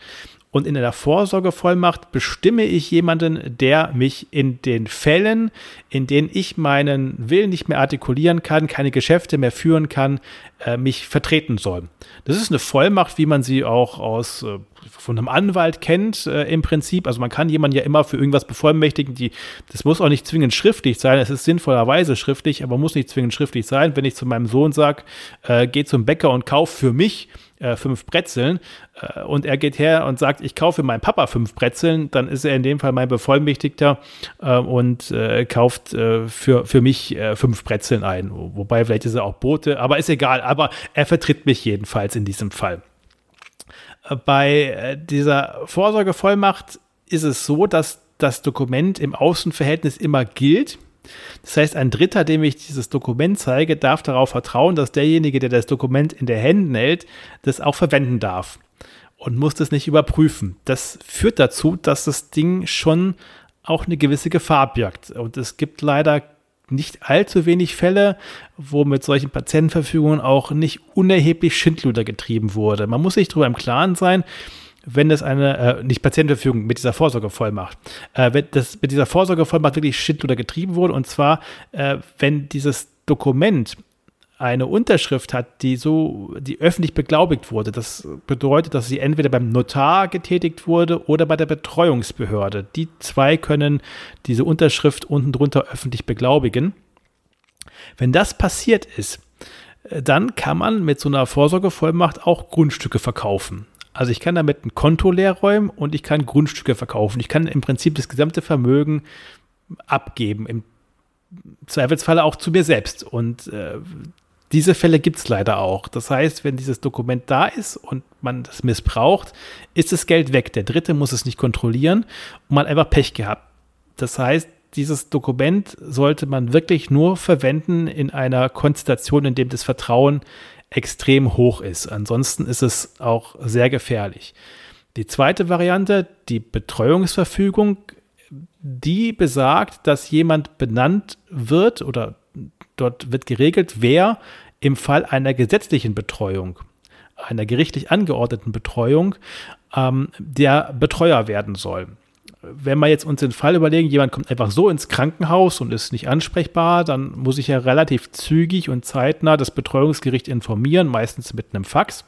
Und in der Vorsorgevollmacht bestimme ich jemanden, der mich in den Fällen, in denen ich meinen Willen nicht mehr artikulieren kann, keine Geschäfte mehr führen kann, äh, mich vertreten soll. Das ist eine Vollmacht, wie man sie auch aus äh, von einem Anwalt kennt äh, im Prinzip. Also man kann jemanden ja immer für irgendwas bevollmächtigen. Die, das muss auch nicht zwingend schriftlich sein. Es ist sinnvollerweise schriftlich, aber muss nicht zwingend schriftlich sein. Wenn ich zu meinem Sohn sage, äh, geh zum Bäcker und kauf für mich äh, fünf Brezeln äh, und er geht her und sagt, ich kaufe meinem Papa fünf Brezeln, dann ist er in dem Fall mein Bevollmächtigter äh, und äh, kauft äh, für, für mich fünf Brezeln ein. Wobei vielleicht ist er auch Bote, aber ist egal. Aber er vertritt mich jedenfalls in diesem Fall. Bei dieser Vorsorgevollmacht ist es so, dass das Dokument im Außenverhältnis immer gilt. Das heißt, ein Dritter, dem ich dieses Dokument zeige, darf darauf vertrauen, dass derjenige, der das Dokument in der Händen hält, das auch verwenden darf und muss das nicht überprüfen. Das führt dazu, dass das Ding schon auch eine gewisse Gefahr birgt. Und es gibt leider nicht allzu wenig Fälle, wo mit solchen Patientenverfügungen auch nicht unerheblich Schindluder getrieben wurde. Man muss sich darüber im Klaren sein, wenn es eine, äh, nicht Patientenverfügung, mit dieser Vorsorgevollmacht, äh, wenn das mit dieser Vorsorgevollmacht wirklich Schindluder getrieben wurde, und zwar, äh, wenn dieses Dokument eine Unterschrift hat, die so, die öffentlich beglaubigt wurde. Das bedeutet, dass sie entweder beim Notar getätigt wurde oder bei der Betreuungsbehörde. Die zwei können diese Unterschrift unten drunter öffentlich beglaubigen. Wenn das passiert ist, äh, dann kann man mit so einer Vorsorgevollmacht auch Grundstücke verkaufen. Also ich kann damit ein Konto leer räumen und ich kann Grundstücke verkaufen. Ich kann im Prinzip das gesamte Vermögen abgeben, im Zweifelsfalle auch zu mir selbst. Und äh, diese Fälle gibt es leider auch. Das heißt, wenn dieses Dokument da ist und man das missbraucht, ist das Geld weg. Der Dritte muss es nicht kontrollieren und man hat einfach Pech gehabt. Das heißt, dieses Dokument sollte man wirklich nur verwenden in einer Konstellation, in dem das Vertrauen extrem hoch ist. Ansonsten ist es auch sehr gefährlich. Die zweite Variante, die Betreuungsverfügung, die besagt, dass jemand benannt wird oder dort wird geregelt, wer im Fall einer gesetzlichen Betreuung, einer gerichtlich angeordneten Betreuung, ähm, der Betreuer werden soll wenn wir jetzt uns den Fall überlegen, jemand kommt einfach so ins Krankenhaus und ist nicht ansprechbar, dann muss ich ja relativ zügig und zeitnah das Betreuungsgericht informieren, meistens mit einem Fax.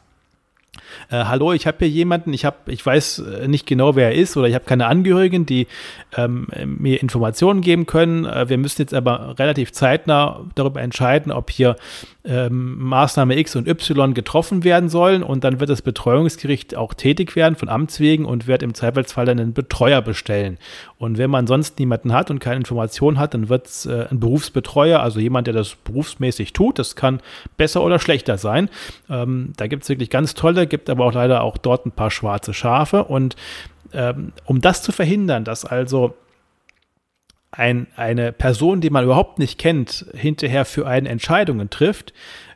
Äh, hallo, ich habe hier jemanden, ich habe, ich weiß äh, nicht genau, wer er ist oder ich habe keine Angehörigen, die ähm, mir Informationen geben können. Äh, wir müssen jetzt aber relativ zeitnah darüber entscheiden, ob hier ähm, Maßnahme X und Y getroffen werden sollen und dann wird das Betreuungsgericht auch tätig werden von Amts wegen und wird im Zweifelsfall dann einen Betreuer bestellen. Und wenn man sonst niemanden hat und keine Informationen hat, dann wird es äh, ein Berufsbetreuer, also jemand, der das berufsmäßig tut. Das kann besser oder schlechter sein. Ähm, da gibt es wirklich ganz tolle, gibt aber auch leider auch dort ein paar schwarze Schafe. Und ähm, um das zu verhindern, dass also ein, eine Person, die man überhaupt nicht kennt, hinterher für einen Entscheidungen trifft,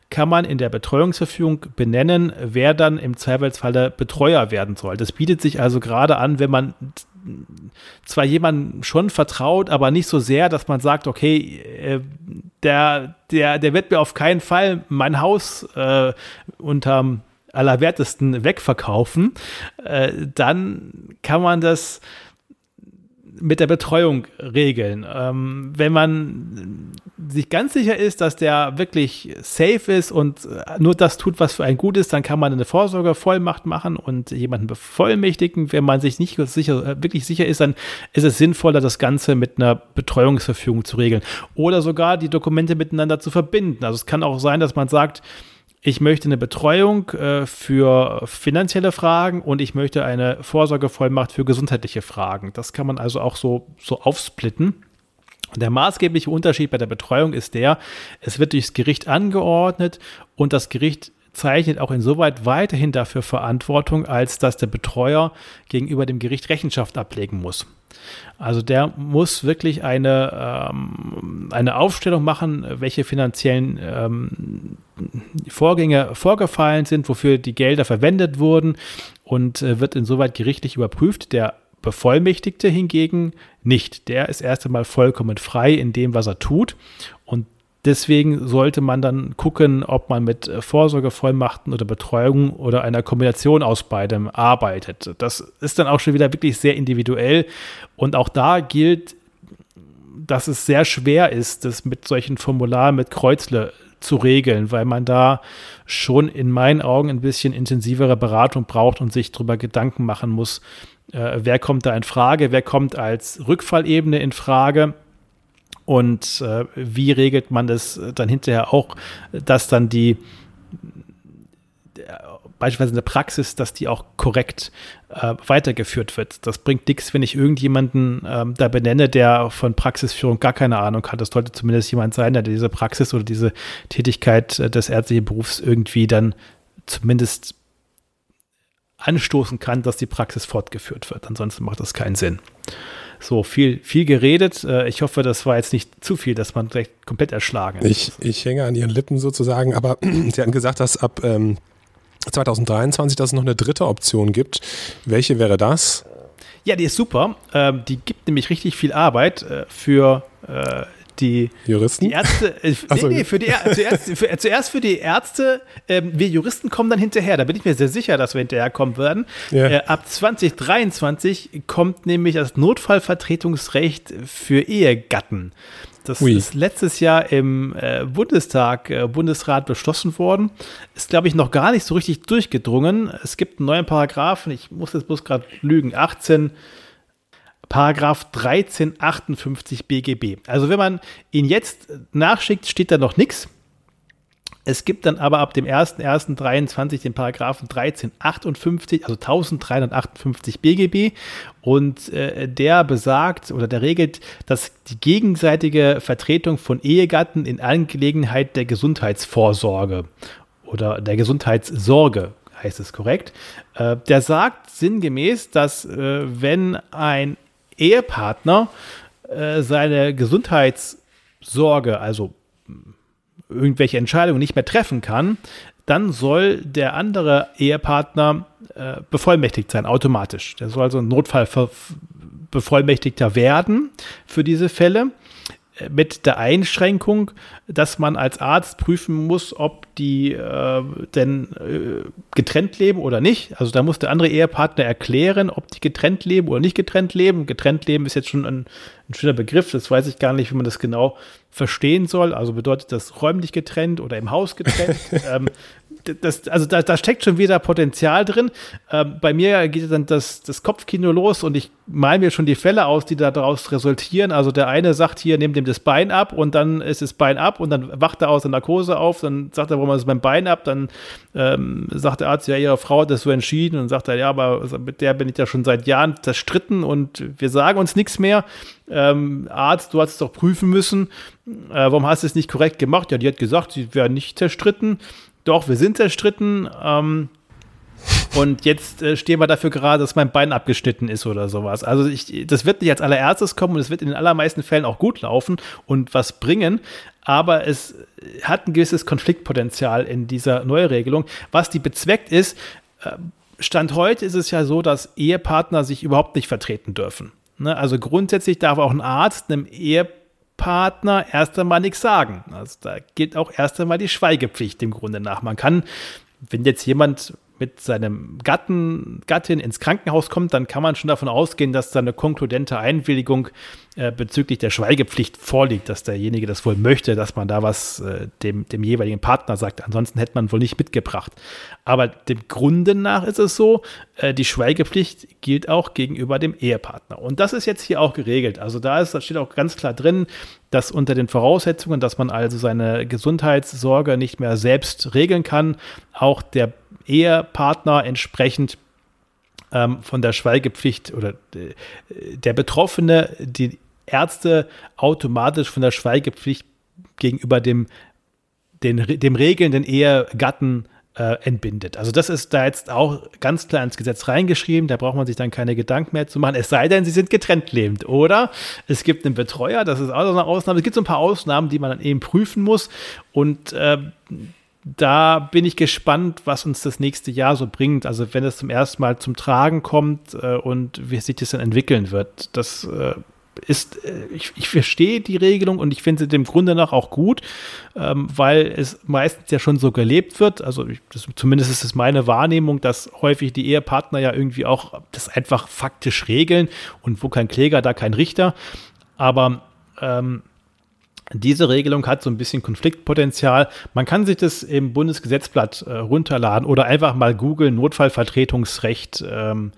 kann man in der Betreuungsverfügung benennen, wer dann im Zweifelsfall der Betreuer werden soll. Das bietet sich also gerade an, wenn man zwar jemandem schon vertraut, aber nicht so sehr, dass man sagt, okay, äh, der, der, der wird mir auf keinen Fall mein Haus äh, unterm allerwertesten wegverkaufen, äh, dann kann man das mit der Betreuung regeln. Ähm, wenn man sich ganz sicher ist, dass der wirklich safe ist und nur das tut, was für ein gut ist, dann kann man eine Vorsorgevollmacht machen und jemanden bevollmächtigen. Wenn man sich nicht sicher, wirklich sicher ist, dann ist es sinnvoller, das Ganze mit einer Betreuungsverfügung zu regeln oder sogar die Dokumente miteinander zu verbinden. Also es kann auch sein, dass man sagt, ich möchte eine Betreuung äh, für finanzielle Fragen und ich möchte eine Vorsorgevollmacht für gesundheitliche Fragen. Das kann man also auch so, so aufsplitten. Der maßgebliche Unterschied bei der Betreuung ist der, es wird durchs Gericht angeordnet und das Gericht zeichnet auch insoweit weiterhin dafür Verantwortung, als dass der Betreuer gegenüber dem Gericht Rechenschaft ablegen muss. Also der muss wirklich eine, ähm, eine Aufstellung machen, welche finanziellen ähm, Vorgänge vorgefallen sind, wofür die Gelder verwendet wurden und äh, wird insoweit gerichtlich überprüft. Der Bevollmächtigte hingegen nicht. Der ist erst einmal vollkommen frei in dem, was er tut. Und Deswegen sollte man dann gucken, ob man mit Vorsorgevollmachten oder Betreuung oder einer Kombination aus beidem arbeitet. Das ist dann auch schon wieder wirklich sehr individuell. Und auch da gilt, dass es sehr schwer ist, das mit solchen Formularen mit Kreuzle zu regeln, weil man da schon in meinen Augen ein bisschen intensivere Beratung braucht und sich darüber Gedanken machen muss, äh, wer kommt da in Frage, wer kommt als Rückfallebene in Frage und äh, wie regelt man das dann hinterher auch, dass dann die beispielsweise in der Praxis, dass die auch korrekt äh, weitergeführt wird. Das bringt nichts, wenn ich irgendjemanden ähm, da benenne, der von Praxisführung gar keine Ahnung hat. Das sollte zumindest jemand sein, der diese Praxis oder diese Tätigkeit äh, des ärztlichen Berufs irgendwie dann zumindest anstoßen kann, dass die Praxis fortgeführt wird. Ansonsten macht das keinen Sinn. So, viel, viel geredet. Äh, ich hoffe, das war jetzt nicht zu viel, dass man vielleicht komplett erschlagen ist. Ich, ich hänge an Ihren Lippen sozusagen, aber [CLEARS THROAT] Sie hatten gesagt, dass ab ähm, 2023, dass es noch eine dritte Option gibt. Welche wäre das? Ja, die ist super. Ähm, die gibt nämlich richtig viel Arbeit äh, für äh, die Juristen? Die Ärzte, äh, [LAUGHS] nee, nee, für die, zuerst, für, zuerst für die Ärzte, ähm, wir Juristen kommen dann hinterher. Da bin ich mir sehr sicher, dass wir hinterher kommen werden. Ja. Äh, ab 2023 kommt nämlich das Notfallvertretungsrecht für Ehegatten. Das Ui. ist letztes Jahr im äh, Bundestag, äh, Bundesrat beschlossen worden. Ist, glaube ich, noch gar nicht so richtig durchgedrungen. Es gibt einen neuen Paragraphen, ich muss jetzt bloß gerade lügen, 18 Paragraph 1358 BGB. Also wenn man ihn jetzt nachschickt, steht da noch nichts. Es gibt dann aber ab dem 01.01.23 den Paragraphen 1358, also 1358 BGB und äh, der besagt oder der regelt, dass die gegenseitige Vertretung von Ehegatten in Angelegenheit der Gesundheitsvorsorge oder der Gesundheitssorge heißt es korrekt, äh, der sagt sinngemäß, dass äh, wenn ein Ehepartner äh, seine Gesundheitssorge, also irgendwelche Entscheidungen nicht mehr treffen kann, dann soll der andere Ehepartner äh, bevollmächtigt sein, automatisch. Der soll also ein Notfallbevollmächtigter werden für diese Fälle mit der Einschränkung, dass man als Arzt prüfen muss, ob die äh, denn äh, getrennt leben oder nicht. Also da muss der andere Ehepartner erklären, ob die getrennt leben oder nicht getrennt leben. Getrennt leben ist jetzt schon ein, ein schöner Begriff, das weiß ich gar nicht, wie man das genau verstehen soll. Also bedeutet das räumlich getrennt oder im Haus getrennt. [LAUGHS] ähm, das, also da, da steckt schon wieder Potenzial drin. Ähm, bei mir geht dann das, das Kopfkino los und ich mal mir schon die Fälle aus, die daraus resultieren. Also der eine sagt hier, nehmt ihm das Bein ab und dann ist das Bein ab und dann wacht er aus der Narkose auf, dann sagt er, warum ist mein Bein ab? Dann ähm, sagt der Arzt, ja, ihre Frau hat das so entschieden und sagt er, ja, aber mit der bin ich ja schon seit Jahren zerstritten und wir sagen uns nichts mehr. Ähm, Arzt, du hast es doch prüfen müssen. Äh, warum hast du es nicht korrekt gemacht? Ja, die hat gesagt, sie wären nicht zerstritten. Doch, wir sind zerstritten. Ähm, und jetzt äh, stehen wir dafür gerade, dass mein Bein abgeschnitten ist oder sowas. Also ich, das wird nicht als allererstes kommen und es wird in den allermeisten Fällen auch gut laufen und was bringen. Aber es hat ein gewisses Konfliktpotenzial in dieser Neuregelung. Was die bezweckt ist, äh, Stand heute ist es ja so, dass Ehepartner sich überhaupt nicht vertreten dürfen. Ne? Also grundsätzlich darf auch ein Arzt einem Ehepartner erst einmal nichts sagen. Also da gilt auch erst einmal die Schweigepflicht im Grunde nach. Man kann, wenn jetzt jemand mit seinem Gatten, Gattin ins Krankenhaus kommt, dann kann man schon davon ausgehen, dass da eine konkludente Einwilligung äh, bezüglich der Schweigepflicht vorliegt, dass derjenige das wohl möchte, dass man da was äh, dem, dem jeweiligen Partner sagt. Ansonsten hätte man wohl nicht mitgebracht. Aber dem Grunde nach ist es so, äh, die Schweigepflicht gilt auch gegenüber dem Ehepartner. Und das ist jetzt hier auch geregelt. Also da, ist, da steht auch ganz klar drin, dass unter den Voraussetzungen, dass man also seine Gesundheitssorge nicht mehr selbst regeln kann, auch der Ehepartner entsprechend ähm, von der Schweigepflicht oder äh, der Betroffene die Ärzte automatisch von der Schweigepflicht gegenüber dem, den, dem regelnden Ehegatten äh, entbindet. Also das ist da jetzt auch ganz klar ins Gesetz reingeschrieben, da braucht man sich dann keine Gedanken mehr zu machen, es sei denn, sie sind getrennt lebend. Oder es gibt einen Betreuer, das ist auch so eine Ausnahme. Es gibt so ein paar Ausnahmen, die man dann eben prüfen muss und äh, da bin ich gespannt, was uns das nächste Jahr so bringt. Also wenn es zum ersten Mal zum Tragen kommt äh, und wie sich das dann entwickeln wird. Das äh, ist, äh, ich, ich, verstehe die Regelung und ich finde sie dem Grunde nach auch gut, ähm, weil es meistens ja schon so gelebt wird. Also ich, das, zumindest ist es meine Wahrnehmung, dass häufig die Ehepartner ja irgendwie auch das einfach faktisch regeln und wo kein Kläger, da kein Richter. Aber ähm, diese Regelung hat so ein bisschen Konfliktpotenzial. Man kann sich das im Bundesgesetzblatt äh, runterladen oder einfach mal googeln, Notfallvertretungsrecht. Ähm,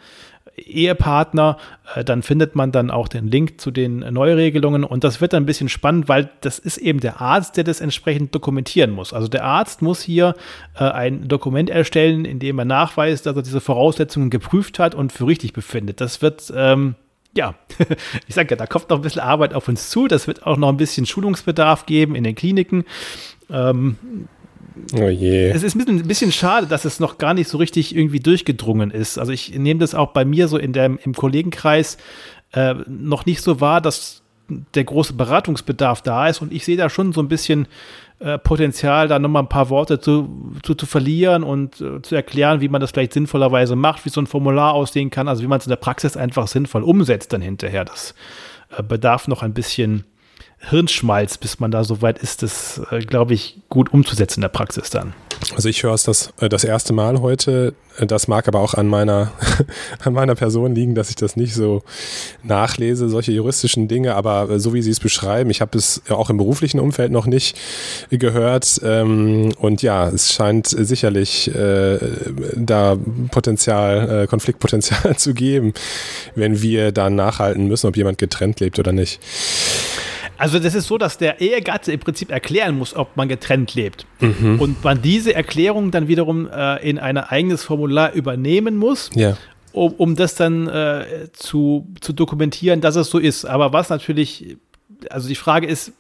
Ehepartner, äh, dann findet man dann auch den Link zu den Neuregelungen und das wird dann ein bisschen spannend, weil das ist eben der Arzt, der das entsprechend dokumentieren muss. Also der Arzt muss hier äh, ein Dokument erstellen, in dem er nachweist, dass er diese Voraussetzungen geprüft hat und für richtig befindet. Das wird ähm, ja, [LAUGHS] ich sage ja, da kommt noch ein bisschen Arbeit auf uns zu. Das wird auch noch ein bisschen Schulungsbedarf geben in den Kliniken. Ähm, oh je. Es ist ein bisschen, schade, dass es noch gar nicht so richtig irgendwie durchgedrungen ist. Also ich nehme das auch bei mir so in dem, im Kollegenkreis äh, noch nicht so wahr, dass der große Beratungsbedarf da ist. Und ich sehe da schon so ein bisschen äh, Potenzial, da nochmal ein paar Worte zu, zu, zu verlieren und äh, zu erklären, wie man das vielleicht sinnvollerweise macht, wie so ein Formular aussehen kann, also wie man es in der Praxis einfach sinnvoll umsetzt dann hinterher. Das äh, bedarf noch ein bisschen Hirnschmalz, bis man da so weit ist, das, äh, glaube ich, gut umzusetzen in der Praxis dann. Also ich höre es das, äh, das erste Mal heute. Äh, das mag aber auch an meiner, [LAUGHS] an meiner Person liegen, dass ich das nicht so nachlese, solche juristischen Dinge. Aber so wie Sie es beschreiben, ich habe es auch im beruflichen Umfeld noch nicht gehört. Ähm, und ja, es scheint sicherlich da Potenzial, Konfliktpotenzial [LAUGHS] zu geben, wenn wir dann nachhalten müssen, ob jemand getrennt lebt oder nicht. Also das ist so, dass der Ehegatte im Prinzip erklären muss, ob man getrennt lebt. Mhm. Und man diese Erklärung dann wiederum äh, in ein eigenes Formular übernehmen muss. Ja. Um, um das dann äh, zu, zu dokumentieren, dass es so ist. Aber was natürlich, also die Frage ist,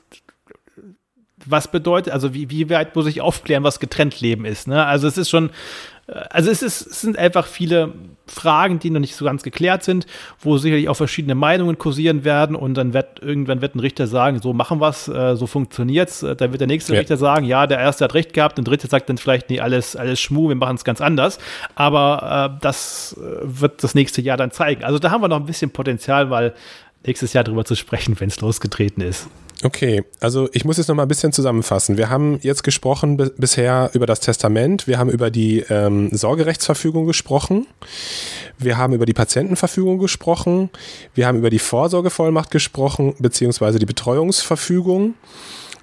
was bedeutet, also wie, wie weit muss ich aufklären, was getrennt Leben ist. Ne? Also es ist schon, also es, ist, es sind einfach viele Fragen, die noch nicht so ganz geklärt sind, wo sicherlich auch verschiedene Meinungen kursieren werden und dann wird irgendwann wird ein Richter sagen, so machen wir es, äh, so funktioniert's. Äh, dann wird der nächste ja. Richter sagen, ja, der erste hat recht gehabt, der dritte sagt dann vielleicht, nee, alles, alles Schmu, wir machen es ganz anders. Aber äh, das äh, wird das nächste Jahr dann zeigen. Also da haben wir noch ein bisschen Potenzial, weil nächstes Jahr drüber zu sprechen, wenn es losgetreten ist. Okay, also ich muss jetzt noch mal ein bisschen zusammenfassen. Wir haben jetzt gesprochen bisher über das Testament, wir haben über die ähm, Sorgerechtsverfügung gesprochen, wir haben über die Patientenverfügung gesprochen, wir haben über die Vorsorgevollmacht gesprochen, beziehungsweise die Betreuungsverfügung.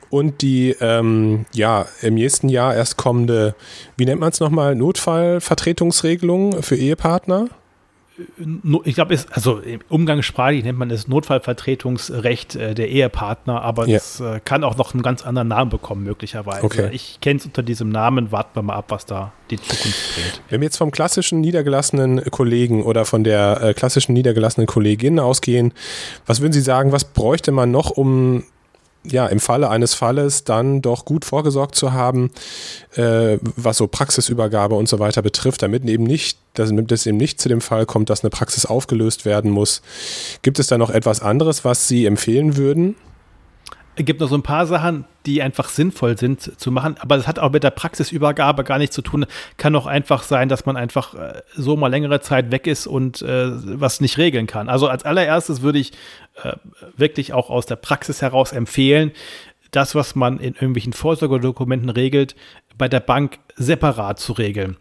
und die ähm, ja im nächsten Jahr erst kommende, wie nennt man es nochmal, Notfallvertretungsregelung für Ehepartner? Ich glaube, also umgangssprachlich nennt man es Notfallvertretungsrecht äh, der Ehepartner, aber ja. das äh, kann auch noch einen ganz anderen Namen bekommen, möglicherweise. Okay. Ich kenne es unter diesem Namen, warten wir mal ab, was da die Zukunft bringt. Wenn wir jetzt vom klassischen niedergelassenen Kollegen oder von der äh, klassischen niedergelassenen Kollegin ausgehen, was würden Sie sagen, was bräuchte man noch, um ja, im Falle eines Falles dann doch gut vorgesorgt zu haben, äh, was so Praxisübergabe und so weiter betrifft, damit eben nicht, damit es eben nicht zu dem Fall kommt, dass eine Praxis aufgelöst werden muss. Gibt es da noch etwas anderes, was Sie empfehlen würden? Es gibt noch so ein paar Sachen, die einfach sinnvoll sind zu machen, aber das hat auch mit der Praxisübergabe gar nichts zu tun. Kann auch einfach sein, dass man einfach äh, so mal längere Zeit weg ist und äh, was nicht regeln kann. Also als allererstes würde ich äh, wirklich auch aus der Praxis heraus empfehlen, das, was man in irgendwelchen Vorsorgedokumenten regelt, bei der Bank separat zu regeln.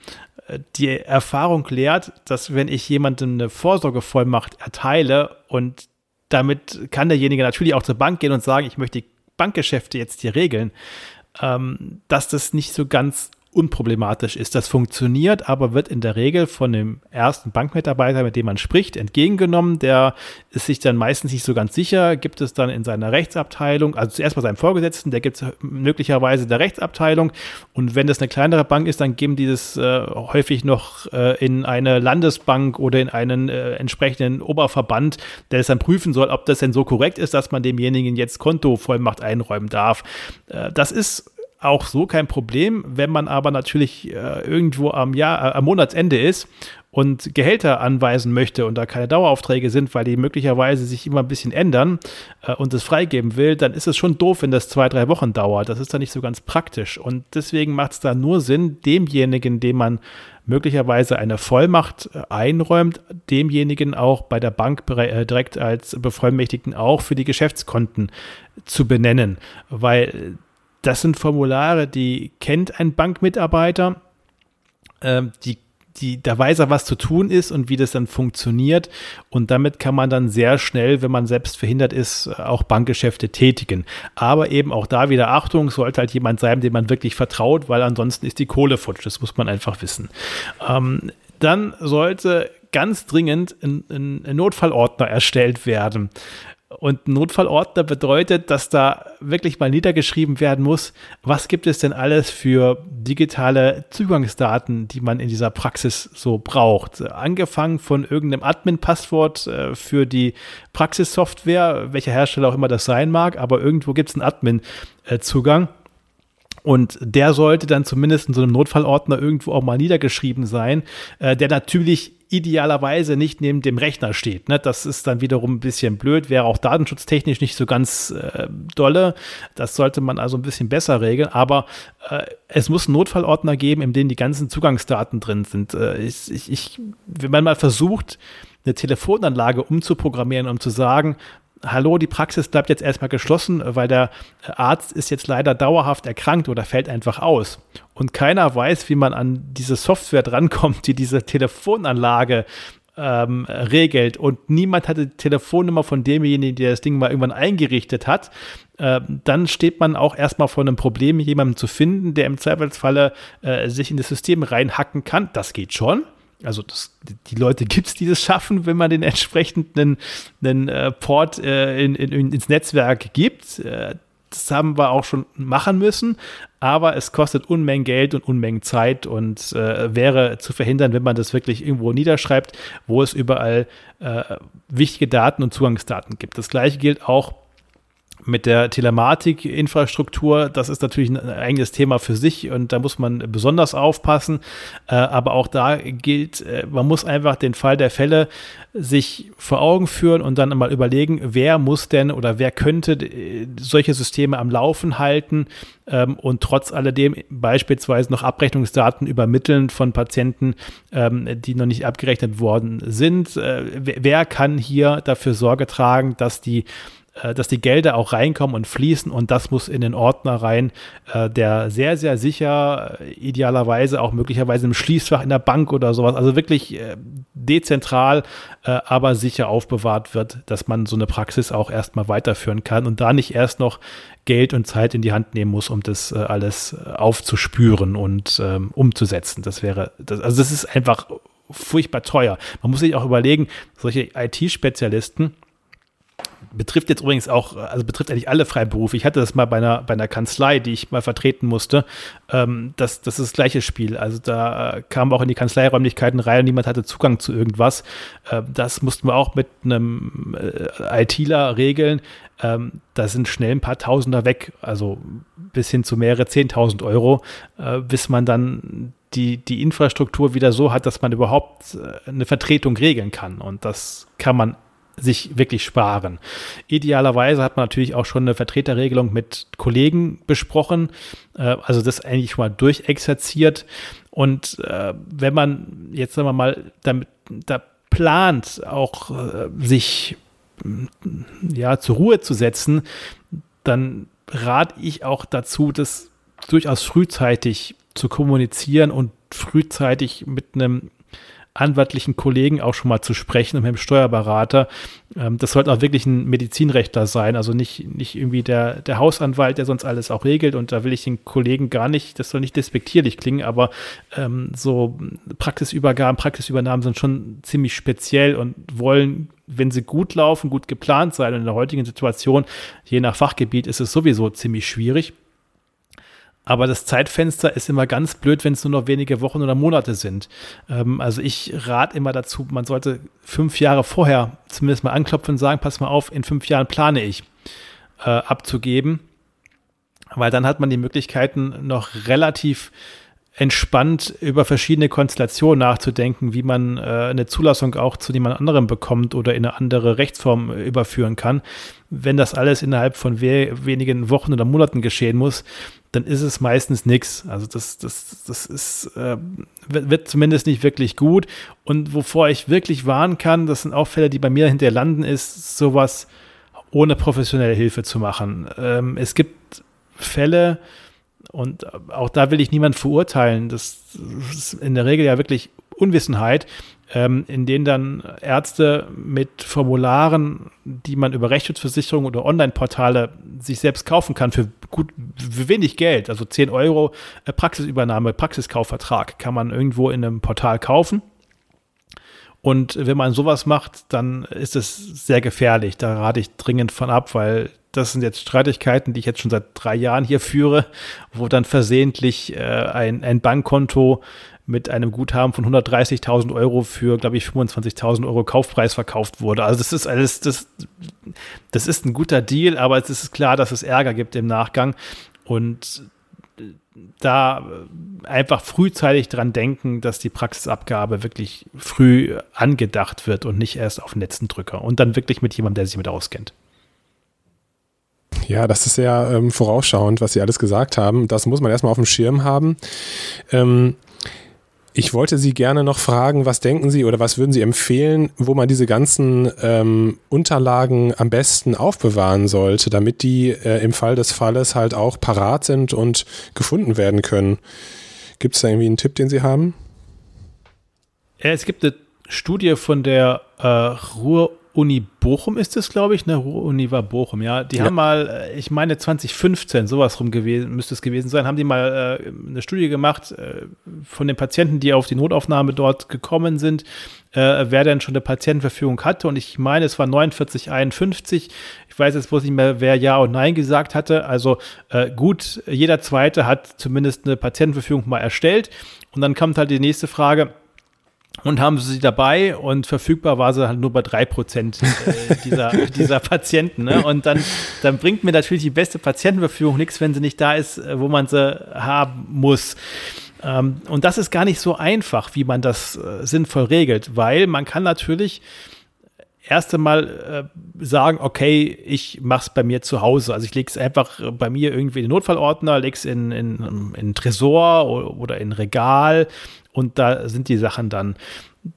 Äh, die Erfahrung lehrt, dass wenn ich jemandem eine Vorsorgevollmacht erteile und damit kann derjenige natürlich auch zur Bank gehen und sagen, ich möchte die Bankgeschäfte jetzt hier regeln, ähm, dass das nicht so ganz unproblematisch ist. Das funktioniert, aber wird in der Regel von dem ersten Bankmitarbeiter, mit dem man spricht, entgegengenommen. Der ist sich dann meistens nicht so ganz sicher, gibt es dann in seiner Rechtsabteilung, also zuerst bei seinem Vorgesetzten, der gibt es möglicherweise der Rechtsabteilung. Und wenn das eine kleinere Bank ist, dann geben die das äh, häufig noch äh, in eine Landesbank oder in einen äh, entsprechenden Oberverband, der es dann prüfen soll, ob das denn so korrekt ist, dass man demjenigen jetzt Kontovollmacht einräumen darf. Äh, das ist auch so kein Problem. Wenn man aber natürlich äh, irgendwo am Jahr, äh, am Monatsende ist und Gehälter anweisen möchte und da keine Daueraufträge sind, weil die möglicherweise sich immer ein bisschen ändern äh, und es freigeben will, dann ist es schon doof, wenn das zwei, drei Wochen dauert. Das ist dann nicht so ganz praktisch. Und deswegen macht es da nur Sinn, demjenigen, dem man möglicherweise eine Vollmacht äh, einräumt, demjenigen auch bei der Bank äh, direkt als Bevollmächtigten auch für die Geschäftskonten zu benennen, weil das sind Formulare, die kennt ein Bankmitarbeiter, ähm, die die, da weiß er, was zu tun ist und wie das dann funktioniert. Und damit kann man dann sehr schnell, wenn man selbst verhindert ist, auch Bankgeschäfte tätigen. Aber eben auch da wieder Achtung, sollte halt jemand sein, dem man wirklich vertraut, weil ansonsten ist die Kohle futsch. Das muss man einfach wissen. Ähm, dann sollte ganz dringend ein, ein Notfallordner erstellt werden. Und Notfallordner bedeutet, dass da wirklich mal niedergeschrieben werden muss, was gibt es denn alles für digitale Zugangsdaten, die man in dieser Praxis so braucht. Angefangen von irgendeinem Admin-Passwort äh, für die Praxissoftware, welcher Hersteller auch immer das sein mag, aber irgendwo gibt es einen Admin-Zugang. Und der sollte dann zumindest in so einem Notfallordner irgendwo auch mal niedergeschrieben sein, äh, der natürlich idealerweise nicht neben dem Rechner steht. Ne? Das ist dann wiederum ein bisschen blöd, wäre auch datenschutztechnisch nicht so ganz äh, dolle. Das sollte man also ein bisschen besser regeln. Aber äh, es muss einen Notfallordner geben, in dem die ganzen Zugangsdaten drin sind. Äh, ich, ich, wenn man mal versucht, eine Telefonanlage umzuprogrammieren, um zu sagen, hallo, die Praxis bleibt jetzt erstmal geschlossen, weil der Arzt ist jetzt leider dauerhaft erkrankt oder fällt einfach aus. Und keiner weiß, wie man an diese Software drankommt, die diese Telefonanlage ähm, regelt. Und niemand hat die Telefonnummer von demjenigen, der das Ding mal irgendwann eingerichtet hat. Ähm, dann steht man auch erstmal vor einem Problem, jemanden zu finden, der im Zweifelsfalle äh, sich in das System reinhacken kann. Das geht schon also das, die Leute [LAUGHS] gibt es, die das schaffen, wenn man den entsprechenden einen, äh, Port äh, in, in, ins Netzwerk gibt. Äh, das haben wir auch schon machen müssen, aber es kostet Unmengen Geld und Unmengen Zeit und äh, wäre zu verhindern, wenn man das wirklich irgendwo niederschreibt, wo es überall äh, wichtige Daten und Zugangsdaten gibt. Das gleiche gilt auch mit der Telematik-Infrastruktur, das ist natürlich ein eigenes Thema für sich und da muss man besonders aufpassen. Äh, aber auch da gilt, äh, man muss einfach den Fall der Fälle sich vor Augen führen und dann mal überlegen, wer muss denn oder wer könnte äh, solche Systeme am Laufen halten ähm, und trotz alledem beispielsweise noch Abrechnungsdaten übermitteln von Patienten, ähm, die noch nicht abgerechnet worden sind. wer kann hier dafür Sorge tragen, dass die dass die Gelder auch reinkommen und fließen und das muss in den Ordner rein, äh, der sehr, sehr sicher, äh, idealerweise auch möglicherweise im Schließfach in der Bank oder sowas, also wirklich äh, dezentral, äh, aber sicher aufbewahrt wird, dass man so eine Praxis auch erstmal weiterführen kann und da nicht erst noch Geld und Zeit in die Hand nehmen muss, um das äh, alles aufzuspüren und ähm, umzusetzen. Das wäre, also das ist einfach furchtbar teuer. Man muss sich auch überlegen, solche IT-Spezialisten, betrifft jetzt übrigens auch, also betrifft eigentlich alle Freiberufe. Ich hatte das mal bei einer, bei einer Kanzlei, die ich mal vertreten musste. Ähm, das, das ist das gleiche Spiel. Also da kam auch in die Kanzleiräumlichkeiten rein und niemand hatte Zugang zu irgendwas. Ähm, das mussten wir auch mit einem äh, ITler regeln. Ähm, da sind schnell ein paar Tausender weg, also bis hin zu mehrere Zehntausend Euro, äh, bis man dann die, die Infrastruktur wieder so hat, dass man überhaupt äh, eine Vertretung regeln kann. Und das kann man sich wirklich sparen. Idealerweise hat man natürlich auch schon eine Vertreterregelung mit Kollegen besprochen, äh, also das eigentlich schon mal durchexerziert. Und äh, wenn man jetzt sagen wir mal damit da plant, auch äh, sich ja zur Ruhe zu setzen, dann rate ich auch dazu, das durchaus frühzeitig zu kommunizieren und frühzeitig mit einem anwaltlichen Kollegen auch schon mal zu sprechen und mit dem Steuerberater. Ähm, das sollte auch wirklich ein Medizinrechtler sein, also nicht, nicht irgendwie der, der Hausanwalt, der sonst alles auch regelt. Und da will ich den Kollegen gar nicht, das soll nicht despektierlich klingen, aber ähm, so Praxisübergaben, Praxisübernahmen sind schon ziemlich speziell und wollen wenn sie gut laufen, gut geplant sein. Und in der heutigen Situation, je nach Fachgebiet, ist es sowieso ziemlich schwierig. Aber das Zeitfenster ist immer ganz blöd, wenn es nur noch wenige Wochen oder Monate sind. Ähm, also ich rate immer dazu, man sollte fünf Jahre vorher zumindest mal anklopfen und sagen, pass mal auf, in fünf Jahren plane ich äh, abzugeben. Weil dann hat man die Möglichkeiten noch relativ entspannt über verschiedene Konstellationen nachzudenken, wie man äh, eine Zulassung auch zu jemand anderem bekommt oder in eine andere Rechtsform äh, überführen kann. Wenn das alles innerhalb von we wenigen Wochen oder Monaten geschehen muss, dann ist es meistens nichts. Also das, das, das ist, äh, wird, zumindest nicht wirklich gut. Und wovor ich wirklich warnen kann, das sind auch Fälle, die bei mir hinterher landen, ist sowas ohne professionelle Hilfe zu machen. Ähm, es gibt Fälle, und auch da will ich niemand verurteilen. Das ist in der Regel ja wirklich Unwissenheit, ähm, in denen dann Ärzte mit Formularen, die man über Rechtsschutzversicherung oder Online-Portale sich selbst kaufen kann, für gut, für wenig Geld, also 10 Euro äh, Praxisübernahme, Praxiskaufvertrag, kann man irgendwo in einem Portal kaufen. Und wenn man sowas macht, dann ist es sehr gefährlich. Da rate ich dringend von ab, weil das sind jetzt Streitigkeiten, die ich jetzt schon seit drei Jahren hier führe, wo dann versehentlich äh, ein, ein Bankkonto mit einem Guthaben von 130.000 Euro für, glaube ich, 25.000 Euro Kaufpreis verkauft wurde. Also das ist alles, das, das ist ein guter Deal, aber es ist klar, dass es Ärger gibt im Nachgang. Und da einfach frühzeitig dran denken, dass die Praxisabgabe wirklich früh angedacht wird und nicht erst auf den letzten Drücker. Und dann wirklich mit jemandem, der sich mit auskennt. Ja, das ist sehr ähm, vorausschauend, was Sie alles gesagt haben. Das muss man erstmal auf dem Schirm haben. Ähm, ich wollte Sie gerne noch fragen, was denken Sie oder was würden Sie empfehlen, wo man diese ganzen ähm, Unterlagen am besten aufbewahren sollte, damit die äh, im Fall des Falles halt auch parat sind und gefunden werden können? Gibt es da irgendwie einen Tipp, den Sie haben? Ja, es gibt eine Studie von der äh, Ruhr Uni Bochum ist es, glaube ich, ne? Uni war Bochum, ja. Die ja. haben mal, äh, ich meine 2015, sowas rum gewesen, müsste es gewesen sein, haben die mal äh, eine Studie gemacht äh, von den Patienten, die auf die Notaufnahme dort gekommen sind, äh, wer denn schon eine Patientenverfügung hatte. Und ich meine, es war 4951. Ich weiß jetzt bloß nicht mehr, wer Ja und Nein gesagt hatte. Also äh, gut, jeder Zweite hat zumindest eine Patientenverfügung mal erstellt. Und dann kommt halt die nächste Frage, und haben sie dabei und verfügbar war sie halt nur bei drei Prozent äh, dieser, [LAUGHS] dieser Patienten. Ne? Und dann, dann bringt mir natürlich die beste Patientenverfügung nichts, wenn sie nicht da ist, äh, wo man sie haben muss. Ähm, und das ist gar nicht so einfach, wie man das äh, sinnvoll regelt, weil man kann natürlich erst einmal äh, sagen, okay, ich mache es bei mir zu Hause. Also ich lege es einfach bei mir irgendwie in den Notfallordner, lege es in, in, in Tresor oder in Regal und da sind die Sachen dann.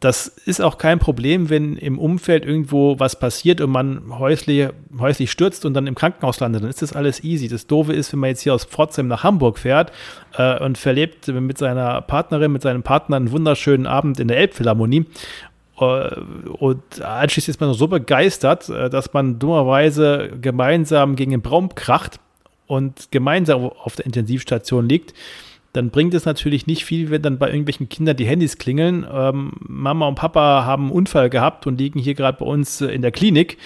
Das ist auch kein Problem, wenn im Umfeld irgendwo was passiert und man häuslich, häuslich stürzt und dann im Krankenhaus landet. Dann ist das alles easy. Das Doofe ist, wenn man jetzt hier aus Pforzheim nach Hamburg fährt äh, und verlebt mit seiner Partnerin, mit seinem Partner einen wunderschönen Abend in der Elbphilharmonie äh, und anschließend ist man so begeistert, äh, dass man dummerweise gemeinsam gegen den Baum kracht und gemeinsam auf der Intensivstation liegt dann bringt es natürlich nicht viel, wenn dann bei irgendwelchen Kindern die Handys klingeln. Ähm, Mama und Papa haben einen Unfall gehabt und liegen hier gerade bei uns äh, in der Klinik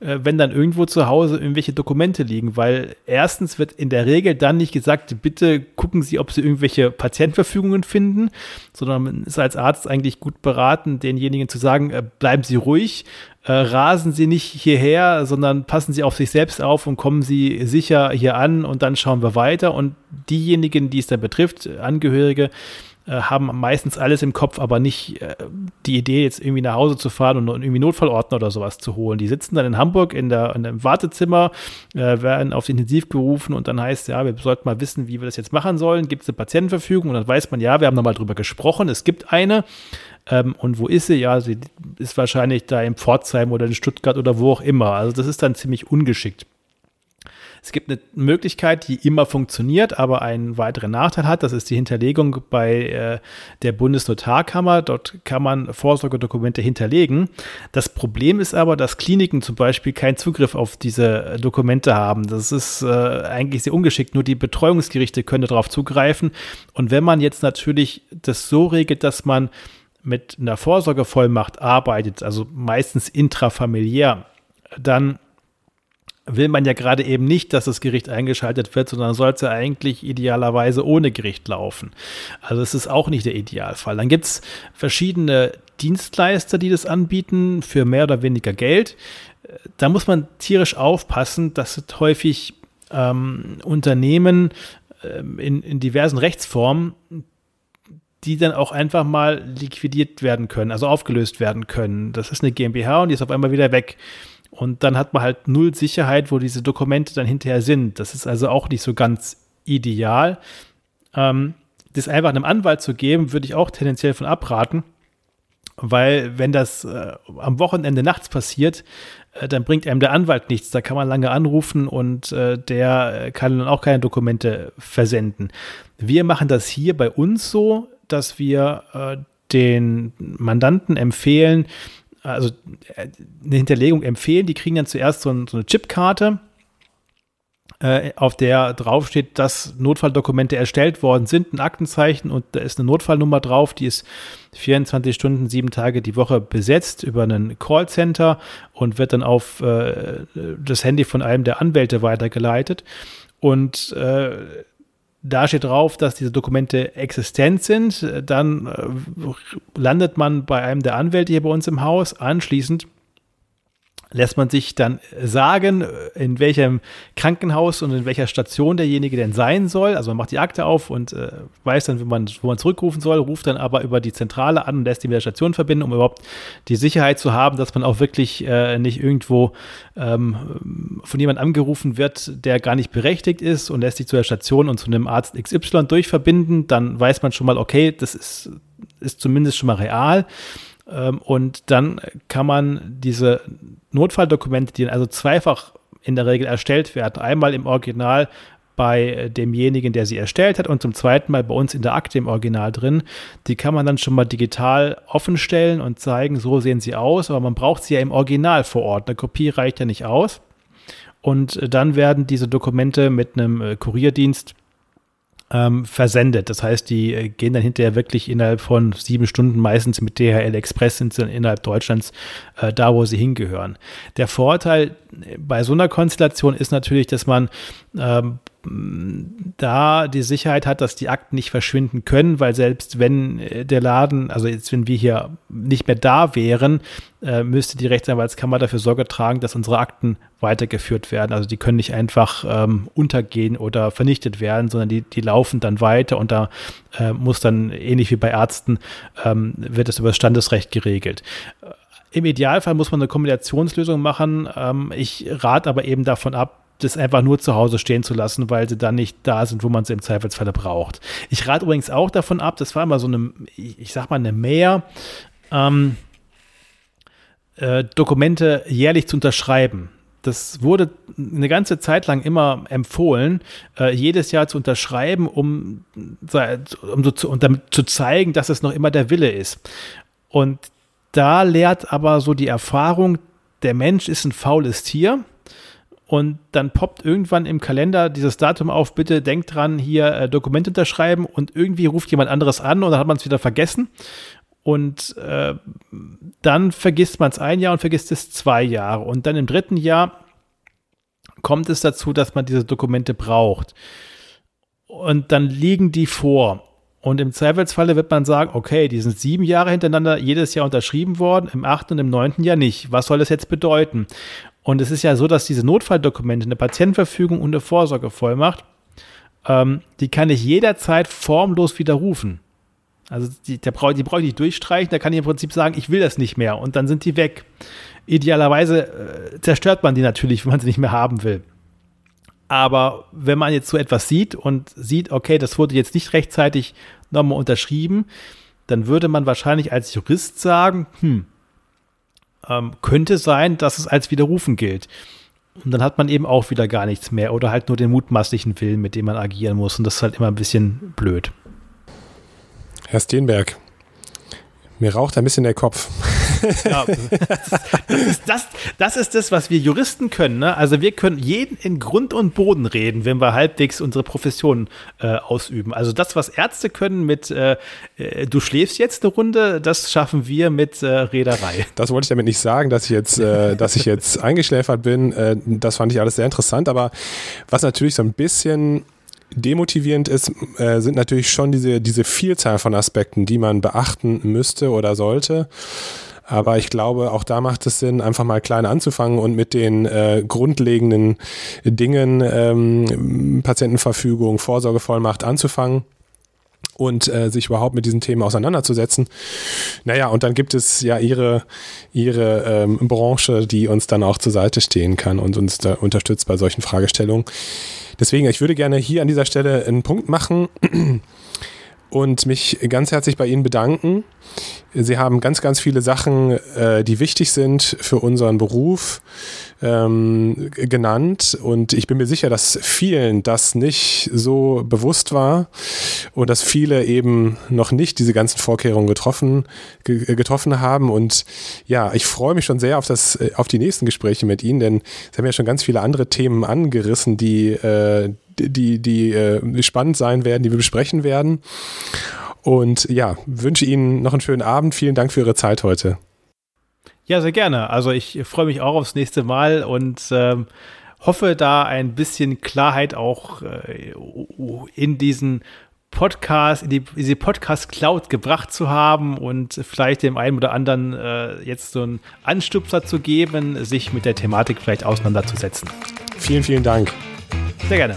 äh, wenn dann irgendwo zu Hause irgendwelche Dokumente liegen, weil erstens wird in der Regel dann nicht gesagt, bitte gucken Sie, ob Sie irgendwelche Patientenverfügungen finden, sondern man ist als Arzt eigentlich gut beraten, denjenigen zu sagen, äh, bleiben Sie ruhig, äh, rasen Sie nicht hierher, sondern passen Sie auf sich selbst auf und kommen Sie sicher hier an und dann schauen wir weiter. Und diejenigen, die es dann betrifft, Angehörige, äh, haben meistens alles im Kopf, aber nicht äh, die Idee, jetzt irgendwie nach Hause zu fahren und, irgendwie Notfallordner oder sowas zu holen. Die sitzen dann in Hamburg in, der, in einem Wartezimmer, äh, werden auf Intensiv gerufen und dann heißt, ja, wir sollten mal wissen, wie wir das jetzt machen sollen. Gibt es eine Patientenverfügung? Und dann weiß man, ja, wir haben nochmal drüber gesprochen, es gibt eine. Ähm, und wo ist sie? Ja, sie ist wahrscheinlich da in Pforzheim oder in Stuttgart oder wo auch immer. Also das ist dann ziemlich ungeschickt. Es gibt eine Möglichkeit, die immer funktioniert, aber einen weiteren Nachteil hat. Das ist die Hinterlegung bei äh, der Bundesnotarkammer. Dort kann man Vorsorgedokumente hinterlegen. Das Problem ist aber, dass Kliniken zum Beispiel keinen Zugriff auf diese Dokumente haben. Das ist äh, eigentlich sehr ungeschickt. Nur die Betreuungsgerichte können darauf zugreifen. Und wenn man jetzt natürlich das so regelt, dass man mit einer Vorsorgevollmacht arbeitet, also meistens intrafamiliär, dann will man ja gerade eben nicht, dass das Gericht eingeschaltet wird, sondern soll es ja eigentlich idealerweise ohne Gericht laufen. Also es ist auch nicht der Idealfall. Dann gibt es verschiedene Dienstleister, die das anbieten für mehr oder weniger Geld. Da muss man tierisch aufpassen, dass häufig ähm, Unternehmen ähm, in, in diversen Rechtsformen, die dann auch einfach mal liquidiert werden können, also aufgelöst werden können. Das ist eine GmbH und die ist auf einmal wieder weg. Und dann hat man halt null Sicherheit, wo diese Dokumente dann hinterher sind. Das ist also auch nicht so ganz ideal. Ähm, das einfach einem Anwalt zu geben, würde ich auch tendenziell von abraten. Weil wenn das äh, am Wochenende nachts passiert, äh, dann bringt einem der Anwalt nichts. Da kann man lange anrufen und äh, der kann dann auch keine Dokumente versenden. Wir machen das hier bei uns so, dass wir äh, den Mandanten empfehlen, also äh, eine Hinterlegung empfehlen. Die kriegen dann zuerst so, ein, so eine Chipkarte, äh, auf der draufsteht, dass Notfalldokumente erstellt worden sind, ein Aktenzeichen und da ist eine Notfallnummer drauf, die ist 24 Stunden, sieben Tage die Woche besetzt über einen Callcenter und wird dann auf das Handy von einem der Anwälte weitergeleitet. Und äh, da steht drauf, dass diese Dokumente existent sind. Dann äh, landet man bei einem der Anwälte hier bei uns im Haus. Anschließend lässt man sich dann sagen, in welchem Krankenhaus und in welcher Station derjenige denn sein soll. Also man macht die Akte auf und äh, weiß dann, wo man, wo man zurückrufen soll, ruft dann aber über die Zentrale an und lässt die mit der Station verbinden, um überhaupt die Sicherheit zu haben, dass man auch wirklich äh, nicht irgendwo ähm, von jemandem angerufen wird, der gar nicht berechtigt ist und lässt sich zu der Station und zu einem Arzt XY durchverbinden. Dann weiß man schon mal, okay, das ist, ist zumindest schon mal real. Ähm, und dann kann man diese Notfalldokumente, die also zweifach in der Regel erstellt werden, einmal im Original bei demjenigen, der sie erstellt hat und zum zweiten Mal bei uns in der Akte im Original drin. Die kann man dann schon mal digital offenstellen und zeigen, so sehen sie aus, aber man braucht sie ja im Original vor Ort. Eine Kopie reicht ja nicht aus. Und dann werden diese Dokumente mit einem äh, Kurierdienst ähm, versendet. Das heißt, die äh, gehen dann hinterher wirklich innerhalb von sieben Stunden meistens mit DHL Express sind sie innerhalb Deutschlands äh, da, wo sie hingehören. Der Vorteil äh, bei so einer Konstellation ist natürlich, dass man ähm, da die Sicherheit hat, dass die Akten nicht verschwinden können, weil selbst wenn äh, der Laden, also jetzt wenn wir hier nicht mehr da wären, äh, müsste die Rechtsanwaltskammer dafür Sorge tragen, dass unsere Akten weitergeführt werden. Also die können nicht einfach ähm, untergehen oder vernichtet werden, sondern die, die laufen dann weiter und da äh, muss dann ähnlich wie bei Ärzten ähm, wird es über das Standesrecht geregelt. Im Idealfall muss man eine Kombinationslösung machen. Ähm, ich rate aber eben davon ab, das einfach nur zu Hause stehen zu lassen, weil sie dann nicht da sind, wo man sie im Zweifelsfalle braucht. Ich rate übrigens auch davon ab, das war immer so eine, ich sag mal, eine Mehr, ähm, äh, Dokumente jährlich zu unterschreiben. Das wurde eine ganze Zeit lang immer empfohlen, äh, jedes Jahr zu unterschreiben, um, um, so zu, um damit zu zeigen, dass es noch immer der Wille ist. Und da lehrt aber so die Erfahrung, der Mensch ist ein faules Tier. Und dann poppt irgendwann im Kalender dieses Datum auf, bitte denkt dran, hier äh, Dokument unterschreiben und irgendwie ruft jemand anderes an und dann hat man es wieder vergessen. Und äh, dann vergisst man es ein Jahr und vergisst es zwei Jahre. Und dann im dritten Jahr kommt es dazu, dass man diese Dokumente braucht. Und dann liegen die vor. Und im Zweifelsfalle wird man sagen, okay, die sind sieben Jahre hintereinander jedes Jahr unterschrieben worden, im achten und im neunten Jahr nicht. Was soll das jetzt bedeuten? Und es ist ja so, dass diese Notfalldokumente, eine Patientenverfügung und eine Vorsorgevollmacht, ähm, die kann ich jederzeit formlos widerrufen. Also die, brauch, die brauche ich nicht durchstreichen, da kann ich im Prinzip sagen, ich will das nicht mehr und dann sind die weg. Idealerweise äh, zerstört man die natürlich, [LAUGHS] wenn man sie nicht mehr haben will. Aber wenn man jetzt so etwas sieht und sieht, okay, das wurde jetzt nicht rechtzeitig nochmal unterschrieben, dann würde man wahrscheinlich als Jurist sagen, hm, ähm, könnte sein, dass es als Widerrufen gilt. Und dann hat man eben auch wieder gar nichts mehr oder halt nur den mutmaßlichen Willen, mit dem man agieren muss. Und das ist halt immer ein bisschen blöd. Herr Steenberg, mir raucht ein bisschen der Kopf. Ja, das, ist das, das ist das, was wir Juristen können. Ne? Also wir können jeden in Grund und Boden reden, wenn wir halbwegs unsere Profession äh, ausüben. Also das, was Ärzte können mit äh, äh, du schläfst jetzt eine Runde, das schaffen wir mit äh, Reederei. Das wollte ich damit nicht sagen, dass ich jetzt, äh, dass ich jetzt [LAUGHS] eingeschläfert bin. Äh, das fand ich alles sehr interessant. Aber was natürlich so ein bisschen demotivierend ist, äh, sind natürlich schon diese, diese Vielzahl von Aspekten, die man beachten müsste oder sollte. Aber ich glaube, auch da macht es Sinn, einfach mal klein anzufangen und mit den äh, grundlegenden Dingen, ähm, Patientenverfügung, Vorsorgevollmacht anzufangen und äh, sich überhaupt mit diesen Themen auseinanderzusetzen. Naja, und dann gibt es ja ihre, ihre ähm, Branche, die uns dann auch zur Seite stehen kann und uns da unterstützt bei solchen Fragestellungen. Deswegen, ich würde gerne hier an dieser Stelle einen Punkt machen und mich ganz herzlich bei Ihnen bedanken. Sie haben ganz, ganz viele Sachen, äh, die wichtig sind für unseren Beruf, ähm, genannt. Und ich bin mir sicher, dass vielen das nicht so bewusst war und dass viele eben noch nicht diese ganzen Vorkehrungen getroffen, ge getroffen haben. Und ja, ich freue mich schon sehr auf, das, äh, auf die nächsten Gespräche mit Ihnen, denn Sie haben ja schon ganz viele andere Themen angerissen, die, äh, die, die äh, spannend sein werden, die wir besprechen werden. Und ja, wünsche Ihnen noch einen schönen Abend. Vielen Dank für Ihre Zeit heute. Ja, sehr gerne. Also ich freue mich auch aufs nächste Mal und ähm, hoffe da ein bisschen Klarheit auch äh, in diesen Podcast, in, die, in diese Podcast-Cloud gebracht zu haben und vielleicht dem einen oder anderen äh, jetzt so einen Anstupser zu geben, sich mit der Thematik vielleicht auseinanderzusetzen. Vielen, vielen Dank. Sehr gerne.